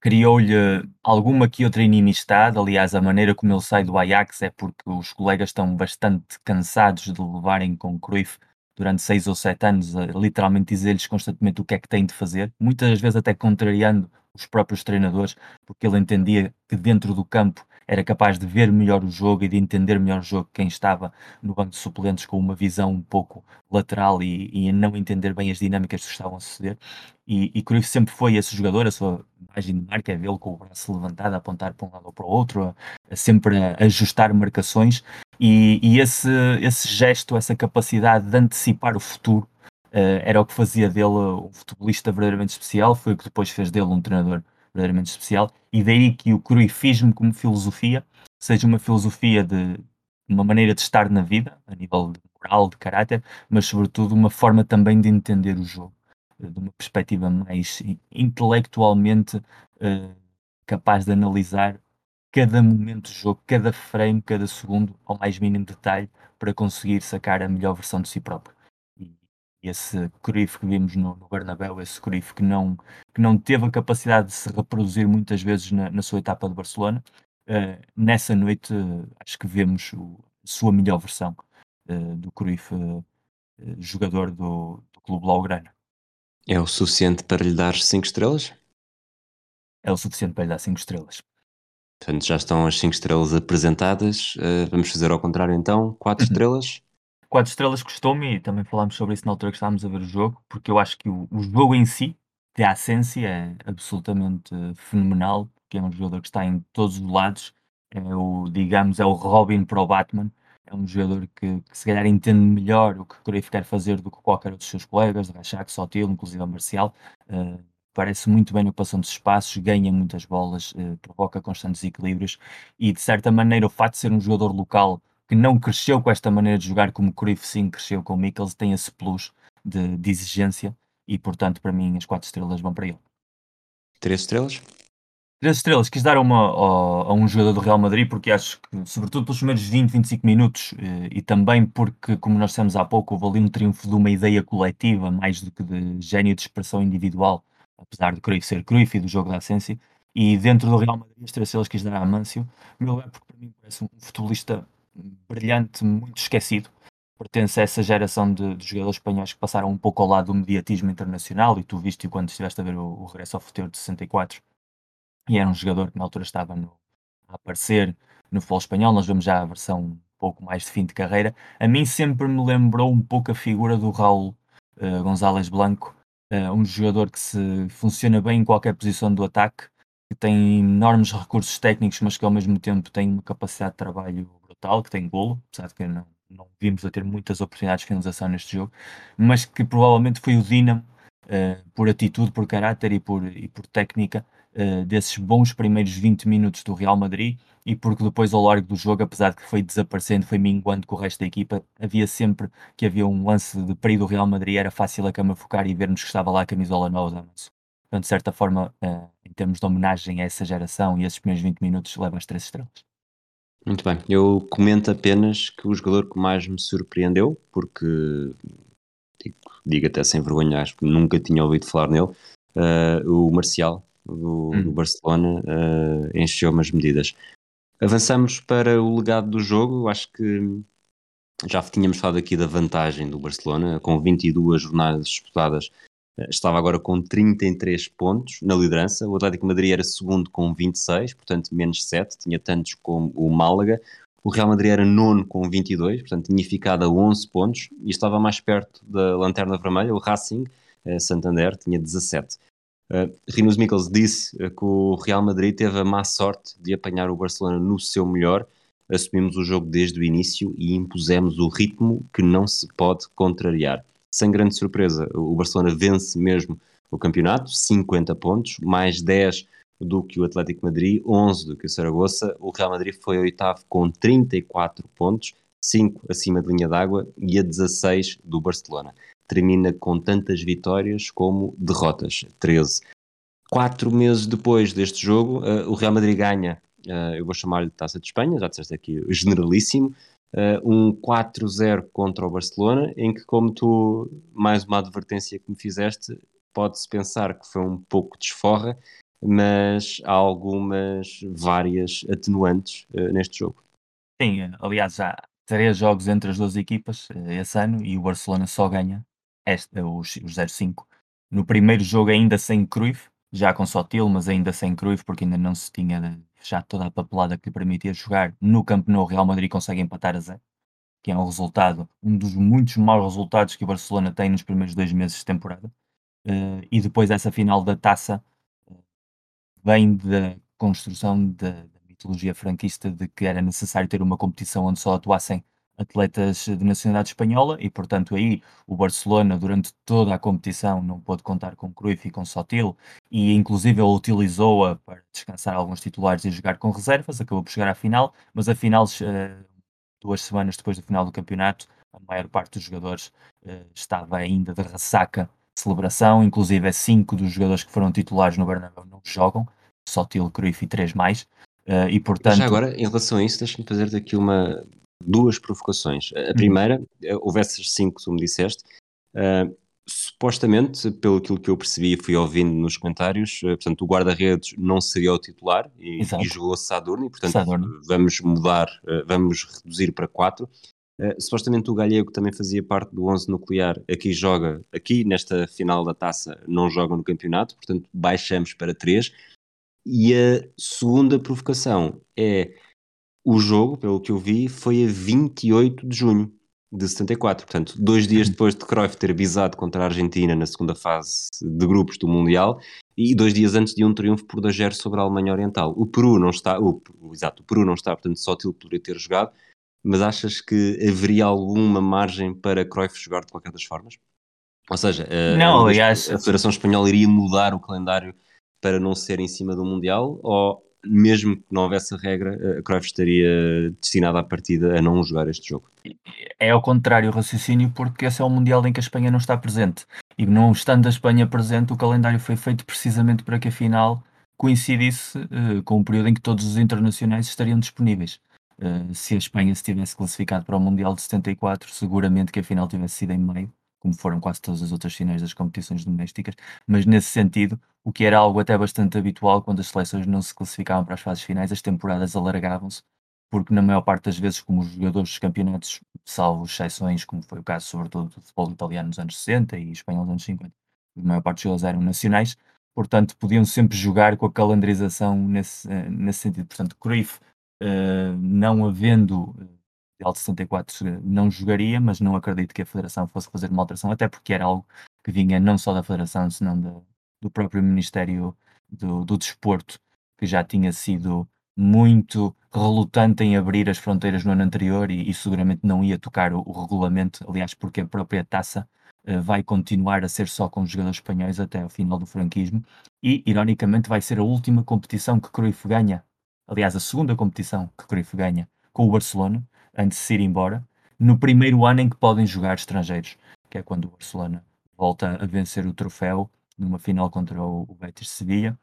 criou-lhe alguma que outra inimistade. Aliás, a maneira como ele sai do Ajax é porque os colegas estão bastante cansados de levarem com Cruyff durante seis ou sete anos a literalmente dizer-lhes constantemente o que é que têm de fazer, muitas vezes até contrariando os próprios treinadores, porque ele entendia que dentro do campo era capaz de ver melhor o jogo e de entender melhor o jogo quem estava no banco de suplentes com uma visão um pouco lateral e, e não entender bem as dinâmicas que estavam a suceder. E, e Cruyff sempre foi esse jogador, a sua imagem de marca é vê-lo com o braço levantado, a apontar para um lado ou para o outro, a, a sempre ajustar marcações e, e esse, esse gesto, essa capacidade de antecipar o futuro, uh, era o que fazia dele um futebolista verdadeiramente especial, foi o que depois fez dele um treinador verdadeiramente especial, e daí que o Cruyffismo como filosofia seja uma filosofia de uma maneira de estar na vida, a nível de moral, de caráter, mas sobretudo uma forma também de entender o jogo, eh, de uma perspectiva mais intelectualmente uh, capaz de analisar cada momento do jogo, cada frame, cada segundo, ao mais mínimo detalhe, para conseguir sacar a melhor versão de si próprio. E esse Cruyff que vimos no, no Bernabéu, esse Cruyff que não, que não teve a capacidade de se reproduzir muitas vezes na, na sua etapa de Barcelona, uh, nessa noite uh, acho que vemos o, a sua melhor versão do Cruyff, jogador do, do Clube Blaugrana. É o suficiente para lhe dar 5 estrelas? É o suficiente para lhe dar 5 estrelas. Portanto, já estão as 5 estrelas apresentadas. vamos fazer ao contrário então, 4 uhum. estrelas. 4 estrelas custou-me e também falámos sobre isso na altura que estávamos a ver o jogo, porque eu acho que o, o jogo em si de Ascensi é absolutamente fenomenal, que é um jogador que está em todos os lados, é o, digamos, é o Robin para o Batman, é um jogador que, que se calhar entende melhor o que Cruyff quer fazer do que qualquer um dos seus colegas, Rachak, Sotil, inclusive a Marcial, uh, parece muito bem no passão dos espaços, ganha muitas bolas, uh, provoca constantes equilíbrios e de certa maneira o facto de ser um jogador local que não cresceu com esta maneira de jogar como Cruyff sim cresceu com o Mikkels, tem esse plus de, de exigência e portanto para mim as 4 estrelas vão para ele. 3 estrelas? 3 estrelas, quis dar uma a, a, um jogador do Real Madrid porque acho que, sobretudo pelos primeiros 20, 25 minutos eh, e também porque, como nós dissemos há pouco, houve ali um triunfo de uma ideia coletiva mais do que de gênio de expressão individual, apesar de Cruyff ser Cruyff e do jogo da Ascensi. E dentro do Real Madrid, as 3 estrelas quis dar a Amâncio, meu lugar porque para mim parece um futebolista brilhante, muito esquecido. Pertence a essa geração de, de, jogadores espanhóis que passaram um pouco ao lado do mediatismo internacional e tu viste quando estiveste a ver o, o regresso ao futuro de 64 e era um jogador que na altura estava no, a aparecer no futebol espanhol, nós vemos já a versão um pouco mais de fim de carreira, a mim sempre me lembrou um pouco a figura do Raul uh, González Blanco, uh, um jogador que se funciona bem em qualquer posição do ataque, que tem enormes recursos técnicos, mas que ao mesmo tempo tem uma capacidade de trabalho brutal, que tem golo, apesar de que não não vimos a ter muitas oportunidades de finalização neste jogo, mas que provavelmente foi o Dinamo, uh, por atitude, por caráter e por, e por técnica, uh, desses bons primeiros 20 minutos do Real Madrid e porque depois ao largo do jogo, apesar de que foi desaparecendo, foi minguando com o resto da equipa, havia sempre que havia um lance de perigo do Real Madrid, era fácil a cama focar e vermos que estava lá a camisola nova da Portanto, de certa forma, uh, em termos de homenagem a essa geração e esses primeiros 20 minutos, leva as três estrelas. Muito bem. Eu comento apenas que o jogador que mais me surpreendeu, porque digo, digo até sem vergonha, acho que nunca tinha ouvido falar nele, uh, o Marcial do, hum. do Barcelona uh, encheu-me as medidas. Avançamos para o legado do jogo. Acho que já tínhamos falado aqui da vantagem do Barcelona, com 22 jornadas disputadas, estava agora com 33 pontos na liderança. O Atlético Madrid era segundo com 26, portanto menos 7, tinha tantos como o Málaga. O Real Madrid era nono com 22, portanto tinha ficado a 11 pontos e estava mais perto da lanterna vermelha. O Racing eh, Santander tinha 17. Uh, Rinos Mikkels disse uh, que o Real Madrid teve a má sorte de apanhar o Barcelona no seu melhor. Assumimos o jogo desde o início e impusemos o ritmo que não se pode contrariar sem grande surpresa, o Barcelona vence mesmo o campeonato, 50 pontos, mais 10 do que o Atlético Madrid, 11 do que o Saragossa. O Real Madrid foi oitavo com 34 pontos, 5 acima de linha d'água e a 16 do Barcelona. Termina com tantas vitórias como derrotas, 13. Quatro meses depois deste jogo, uh, o Real Madrid ganha, uh, eu vou chamar-lhe Taça de Espanha, já disseste aqui, generalíssimo, uh, um 4-0 contra o Barcelona, em que, como tu, mais uma advertência que me fizeste, pode-se pensar que foi um pouco desforra, mas há algumas várias atenuantes uh, neste jogo. Sim, aliás, há três jogos entre as duas equipas esse ano e o Barcelona só ganha este, os, os 0-5. No primeiro jogo, ainda sem Cruyff, já com Sotil, mas ainda sem Cruyff, porque ainda não se tinha fechado toda a papelada que lhe permitia jogar no Camp Nou, Real Madrid consegue empatar a zero, que é um resultado, um dos muitos maus resultados que o Barcelona tem nos primeiros dois meses de temporada. Uh, e depois essa final da taça vem da construção da mitologia franquista de que era necessário ter uma competição onde só atuassem atletas de nacionalidade espanhola e, portanto, aí o Barcelona, durante toda a competição, não pôde contar com Cruyff e com Sotil e, inclusive, ele utilizou-a para descansar alguns titulares e jogar com reservas, acabou por chegar à final, mas a final, eh, duas semanas depois do final do campeonato, a maior parte dos jogadores eh, estava ainda de ressaca de celebração, inclusive é cinco dos jogadores que foram titulares no Bernabéu não jogam, Sotil, Cruyff e três mais, Uh, e portanto... Já agora, em relação a isso, deixa-me fazer daqui uma, duas provocações. A uhum. primeira, uhum. houve essas cinco que tu me disseste, uh, supostamente, pelo aquilo que eu percebi e fui ouvindo nos comentários, uh, portanto, o guarda-redes não seria o titular e, e jogou Sadurni, portanto, Sadurni. vamos mudar, uh, vamos reduzir para 4. supostamente o Galego também fazia parte do 11 nuclear, aqui joga, aqui nesta final da taça, não joga no campeonato, portanto, baixamos para 3. E a segunda provocação é o jogo, pelo que eu vi, foi a 28 de junho de 74. Portanto, dois dias uhum. depois de Cruyff ter bisado contra a Argentina na segunda fase de grupos do Mundial e dois dias antes de um triunfo por 2 sobre a Alemanha Oriental. O Peru não está, o, exato, o Peru não está, portanto, só Til poderia ter jogado, mas achas que haveria alguma margem para Cruyff jogar de qualquer das formas? Ou seja, não, a, aliás, a Federação Espanhola iria mudar o calendário para não ser em cima do Mundial ou mesmo que não houvesse a regra, a Cruyff estaria destinada à partida a não jogar este jogo. É ao contrário o raciocínio, porque esse é um Mundial em que a Espanha não está presente. E não estando a Espanha presente, o calendário foi feito precisamente para que a final coincidisse uh, com o período em que todos os internacionais estariam disponíveis. Uh, se a Espanha se tivesse classificado para o Mundial de 74, seguramente que a final tivesse sido em meio, como foram quase todas as outras finais das competições domésticas, mas nesse sentido, o que era algo até bastante habitual quando as seleções não se classificavam para as fases finais, as temporadas alargavam-se, porque na maior parte das vezes, como os jogadores dos campeonatos, salvo exceções, como foi o caso sobretudo do futebol italiano nos anos 60 e espanhol nos anos 50, a maior parte dos jogadores eram nacionais, portanto podiam sempre jogar com a calendarização nesse, eh, nesse sentido. Portanto, Cruyff, uh, não havendo Mundial de 64 não jogaria, mas não acredito que a Federação fosse fazer uma alteração, até porque era algo que vinha não só da Federação, senão do, do próprio Ministério do, do Desporto, que já tinha sido muito relutante em abrir as fronteiras no ano anterior e, e seguramente não ia tocar o, o, regulamento, aliás, porque a própria taça uh, vai continuar a ser só com os jogadores espanhóis até o final do franquismo. E, ironicamente, vai ser a última competição que Cruyff ganha, aliás, a segunda competição que Cruyff ganha com o Barcelona, antes de se ir embora, no primeiro ano em que podem jogar estrangeiros, que é quando o Barcelona volta a vencer o troféu numa final contra o, o Betis Sevilha,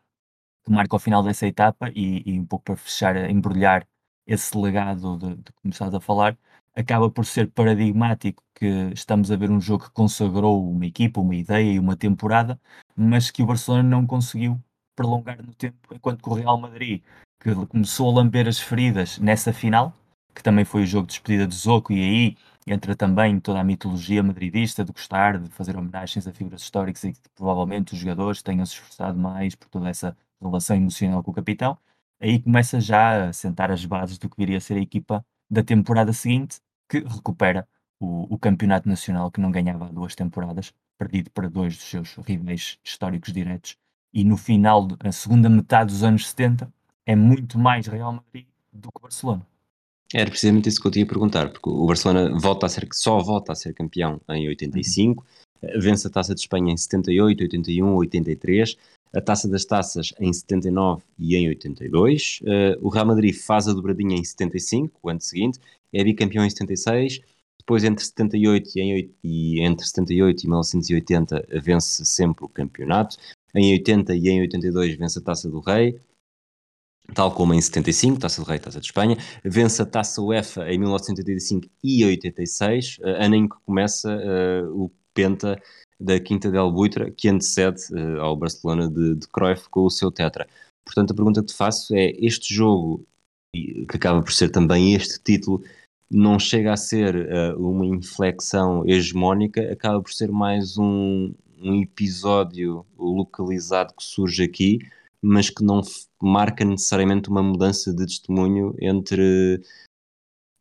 que marca o final dessa etapa e, e, um pouco para fechar, embrulhar esse legado de, de que começaste a falar, acaba por ser paradigmático que estamos a ver um jogo que consagrou uma equipa, uma ideia e uma temporada, mas que o Barcelona não conseguiu prolongar no tempo, enquanto que o Real Madrid, que começou a lamber as feridas nessa final, que também foi o jogo de despedida de Zoco, e aí entra também toda a mitologia madridista de gostar de fazer homenagens a figuras históricas e que provavelmente os jogadores tenham se esforçado mais por toda essa relação emocional com o capitão. Aí começa já a sentar as bases do que viria a ser a equipa da temporada seguinte, que recupera o, o campeonato nacional que não ganhava há duas temporadas, perdido para dois dos seus rivais históricos diretos. E no final, da segunda metade dos anos 70, é muito mais Real Madrid do que Barcelona. Era precisamente isso que eu tinha a perguntar, porque o Barcelona volta a ser, só volta a ser campeão em 85, uhum. vence a Taça de Espanha em 78, 81, 83, a Taça das Taças em 79 e em 82, uh, eh, o Real Madrid faz a dobradinha em 75, o ano seguinte, é bicampeão em 76, depois entre 78 e, em, e entre 78 e 1980 vence sempre o campeonato, em 80 e em 82 vence a Taça do Rei, tal como em 75, Taça do Rei, Taça de Espanha, vence a Taça UEFA em 1985 e 86, uh, ano em que começa uh, o Penta da Quinta del Buitre, que antecede uh, ao Barcelona de, de Cruyff com o seu tetra. Portanto, a pergunta que te faço é, este jogo, que acaba por ser também este título, não chega a ser uma inflexão hegemónica, acaba por ser mais um, um episódio localizado que surge aqui, mas que não marca necessariamente uma mudança de testemunho entre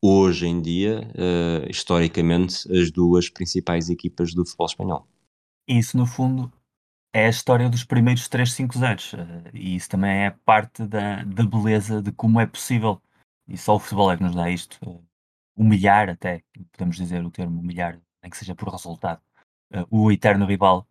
hoje em dia, uh, historicamente, as duas principais equipas do futebol espanhol. Isso, no fundo, é a história dos primeiros 3-5-0 uh, e isso também é parte da, da beleza de como é possível, e só o futebol é que nos dá isto, uh, humilhar até, podemos dizer o termo humilhar, nem que seja por resultado, o eterno rival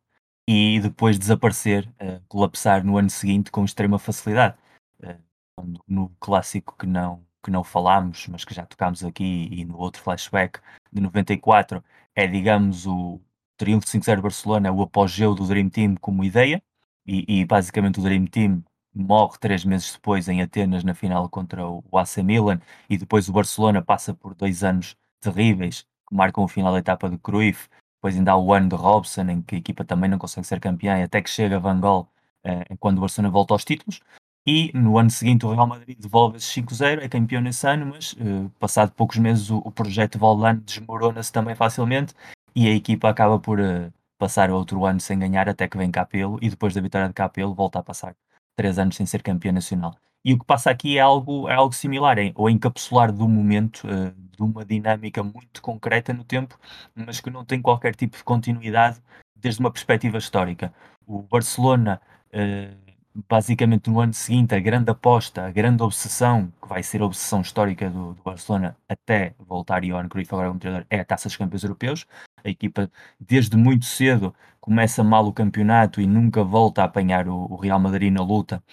e depois desaparecer, uh, colapsar no ano seguinte com extrema facilidade. Uh, no clássico que não, que não falámos, mas que já tocámos aqui e no outro flashback de 94, é, digamos, o triunfo de 5-0 Barcelona, o apogeu do Dream Team como ideia, e, e, basicamente o Dream Team morre três meses depois em Atenas na final contra o AC Milan, e depois o Barcelona passa por dois anos terríveis, que marcam o final da etapa de Cruyff, depois ainda há o ano de Robson, em que a equipa também não consegue ser campeã, e até que chega Van Gaal, uh, quando o Barcelona volta aos títulos. E no ano seguinte o Real Madrid devolve esse 5-0, é campeão nesse ano, mas uh, passado poucos meses o, o projeto Valdano desmorona-se também facilmente e a equipa acaba por uh, passar outro ano sem ganhar até que vem Capelo e depois da vitória de Capelo volta a passar três anos sem ser campeão nacional. E o que passa aqui é algo, é algo similar, é o encapsular do momento, uh, de uma dinâmica muito concreta no tempo, mas que não tem qualquer tipo de continuidade desde uma perspectiva histórica. O Barcelona, uh, basicamente no ano seguinte, a grande aposta, a grande obsessão, que vai ser a obsessão histórica do, do Barcelona até voltar Johan Cruyff agora como treinador, é a Taça dos Campeões Europeus. A equipa, desde muito cedo, começa mal o campeonato e nunca volta a apanhar o, o Real Madrid na luta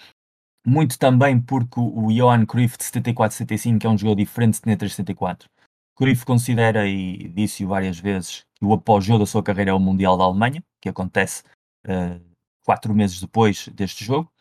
muito também porque o Johan Cruyff de 74-75 é um jogador diferente de 73-74. Cruyff considera, e disse-o várias vezes, que o apogeu da sua carreira é o Mundial da Alemanha, que acontece uh, quatro meses depois deste jogo,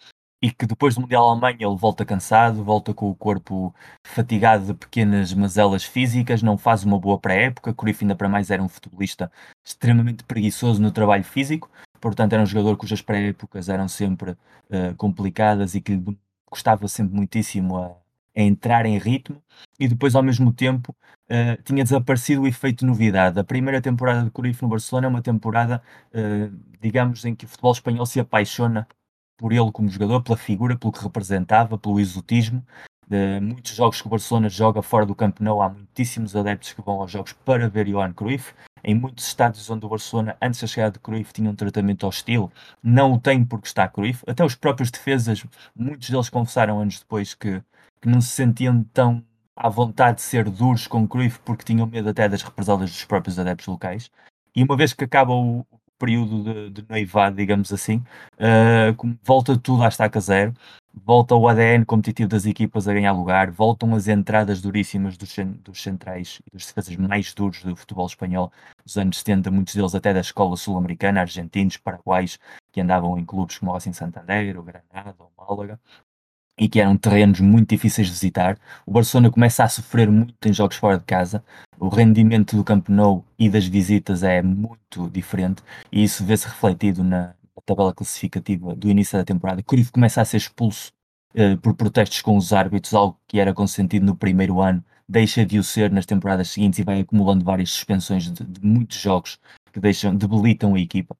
e que depois do Mundial da Alemanha ele volta cansado, volta com o corpo fatigado de pequenas mazelas físicas, não faz uma boa pré-época. Cruyff ainda para mais era um futebolista extremamente preguiçoso no trabalho físico, portanto era um jogador cujas pré-épocas eram sempre uh, complicadas e que lhe custava sempre muitíssimo a, a, entrar em ritmo e depois ao mesmo tempo uh, tinha desaparecido o efeito novidade. A primeira temporada de Cruyff no Barcelona é uma temporada, uh, digamos, em que o futebol espanhol se apaixona por ele como jogador, pela figura, pelo que representava, pelo exotismo. Muitos jogos que o Barcelona joga fora do Camp Nou, há muitíssimos adeptos que vão aos jogos para ver Johan Cruyff em muitos estádios onde o Barcelona, antes da chegada de Cruyff, tinha um tratamento hostil, não o tem porque está Cruyff. Até os próprios defesas, muitos deles confessaram anos depois que, que não se sentiam tão à vontade de ser duros com Cruyff porque tinham medo até das represálias dos próprios adeptos locais. E uma vez que acaba o período de, de noivado, digamos assim, uh, volta tudo à estaca zero volta o ADN competitivo das equipas a ganhar lugar, voltam as entradas duríssimas dos, dos centrais e dos defesas mais duros do futebol espanhol dos anos 70, muitos deles até da escola sul-americana, argentinos, paraguaios, que andavam em clubes como o Racing Santander, o Granada, o Málaga, e que eram terrenos muito difíceis de visitar. O Barcelona começa a sofrer muito em jogos fora de casa, o rendimento do Camp Nou e das visitas é muito diferente, e isso vê-se refletido na, tabela classificativa do início da temporada, Cruyff começa a ser expulso uh, por protestos com os árbitros, algo que era consentido no primeiro ano, deixa de o ser nas temporadas seguintes e vai acumulando várias suspensões de, de muitos jogos que deixam, debilitam a equipa.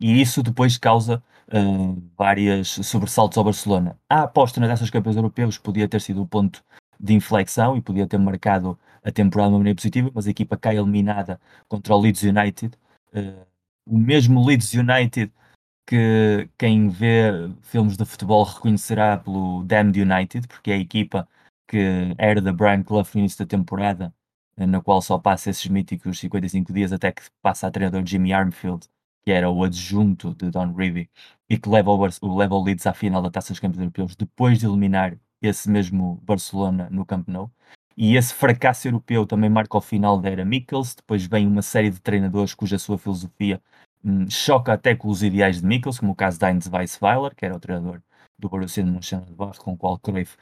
E isso depois causa uh, várias sobressaltos ao Barcelona. A aposta nas dessas campeões europeus podia ter sido o ponto de inflexão e podia ter marcado a temporada de uma maneira positiva, mas a equipa cai eliminada contra o Leeds United. Uh, o mesmo Leeds United que quem vê filmes de futebol reconhecerá pelo Damned United, porque é a equipa que era da Brian Clough no início da temporada, na qual só passa esses míticos 55 dias até que passa a treinador Jimmy Armfield, que era o adjunto de Don Revie, e que leva o, o, leva o Leeds à final da Taça dos Campeões Europeus depois de eliminar esse mesmo Barcelona no Camp Nou. E esse fracasso europeu também marca o final da era Mikkels, depois vem uma série de treinadores cuja sua filosofia Hum, choca até com os ideais de Mikkels, como o caso de Heinz Weissweiler, que era o treinador do Borussia de Mönchengladbach, com o qual Cruyff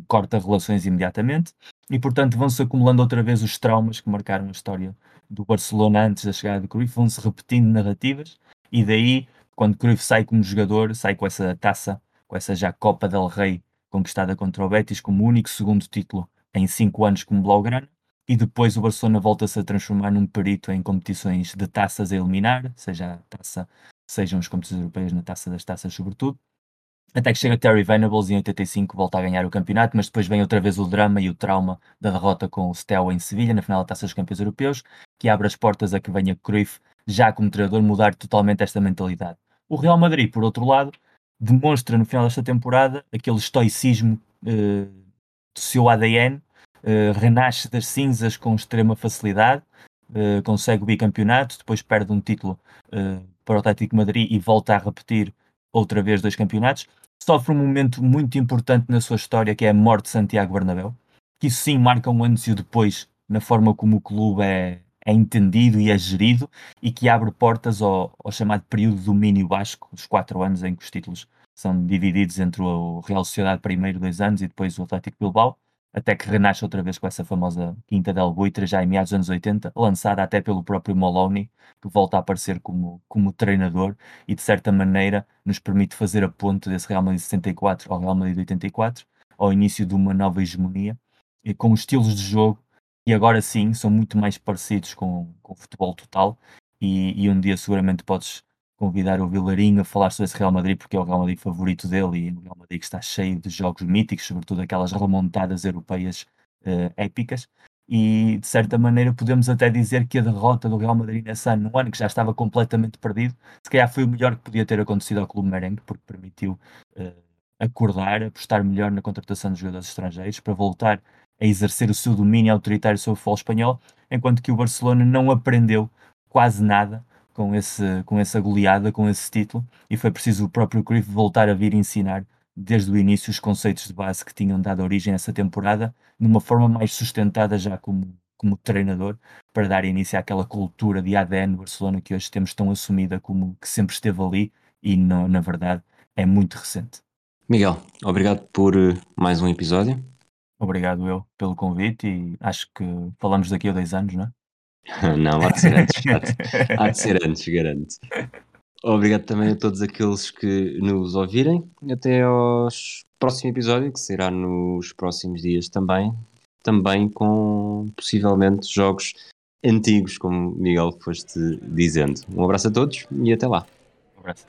corta relações imediatamente, e portanto vão-se acumulando outra vez os traumas que marcaram a história do Barcelona antes da chegada de Cruyff, vão-se repetindo narrativas, e daí, quando Cruyff sai como jogador, sai com essa taça, com essa já Copa del Rei conquistada contra o Betis, como único segundo título em cinco anos como Blaugrana, e depois o Barcelona volta-se a transformar num perito em competições de taças a eliminar, seja a taça, sejam as competições europeias na taça das taças, sobretudo. Até que chega Terry Venables em 85 volta a ganhar o campeonato, mas depois vem outra vez o drama e o trauma da derrota com o Steaua em Sevilha, na final da Taça dos Campeões Europeus, que abre as portas a que venha Cruyff, já como treinador, mudar totalmente esta mentalidade. O Real Madrid, por outro lado, demonstra no final desta temporada aquele estoicismo eh, do seu ADN, eh, renasce das cinzas com extrema facilidade, uh, consegue o bicampeonato, depois perde um título uh, para o Atlético Madrid e volta a repetir outra vez dois campeonatos. Sofre um momento muito importante na sua história, que é a morte de Santiago Bernabéu, que isso sim marca um antes e o depois na forma como o clube é, é entendido e é gerido e que abre portas ao, ao chamado período de domínio basco, os quatro anos em que os títulos são divididos entre o Real Sociedade primeiro dois anos e depois o Atlético Bilbao até que renasce outra vez com essa famosa Quinta del Buitre, já em meados dos anos 80, lançada até pelo próprio Maloney, que volta a aparecer como, como treinador e de certa maneira nos permite fazer a ponte desse Real Madrid de 64 ao Real Madrid de 84, ao início de uma nova hegemonia, e com os estilos de jogo e agora sim são muito mais parecidos com, com o futebol total e, e um dia seguramente podes convidar o Vilarinho a falar sobre esse Real Madrid, porque é o Real Madrid favorito dele e o Real Madrid que está cheio de jogos míticos, sobretudo aquelas remontadas europeias uh, épicas. E de certa maneira podemos até dizer que a derrota do Real Madrid nesse ano, no ano que já estava completamente perdido, se calhar foi o melhor que podia ter acontecido ao Clube Merengue, porque permitiu uh, acordar, apostar melhor na contratação de jogadores estrangeiros para voltar a exercer o seu domínio autoritário sobre o futebol espanhol, enquanto que o Barcelona não aprendeu quase nada com, esse, com essa goleada, com esse título, e foi preciso o próprio Cruyff voltar a vir ensinar desde o início os conceitos de base que tinham dado origem a essa temporada, numa forma mais sustentada já como, como treinador, para dar início àquela cultura de ADN Barcelona que hoje temos tão assumida como que sempre esteve ali e, não, na verdade, é muito recente. Miguel, obrigado por eh, mais um episódio. Obrigado eu pelo convite e acho que falamos daqui a dois anos, não é? <laughs> Não, há de ser antes, há de, há de ser <laughs> antes, garanto. Obrigado também a todos aqueles que nos ouvirem. Até aos próximo episódio, que será nos próximos dias também. Também com possivelmente jogos antigos, como Miguel foste dizendo. Um abraço a todos e até lá. Um abraço.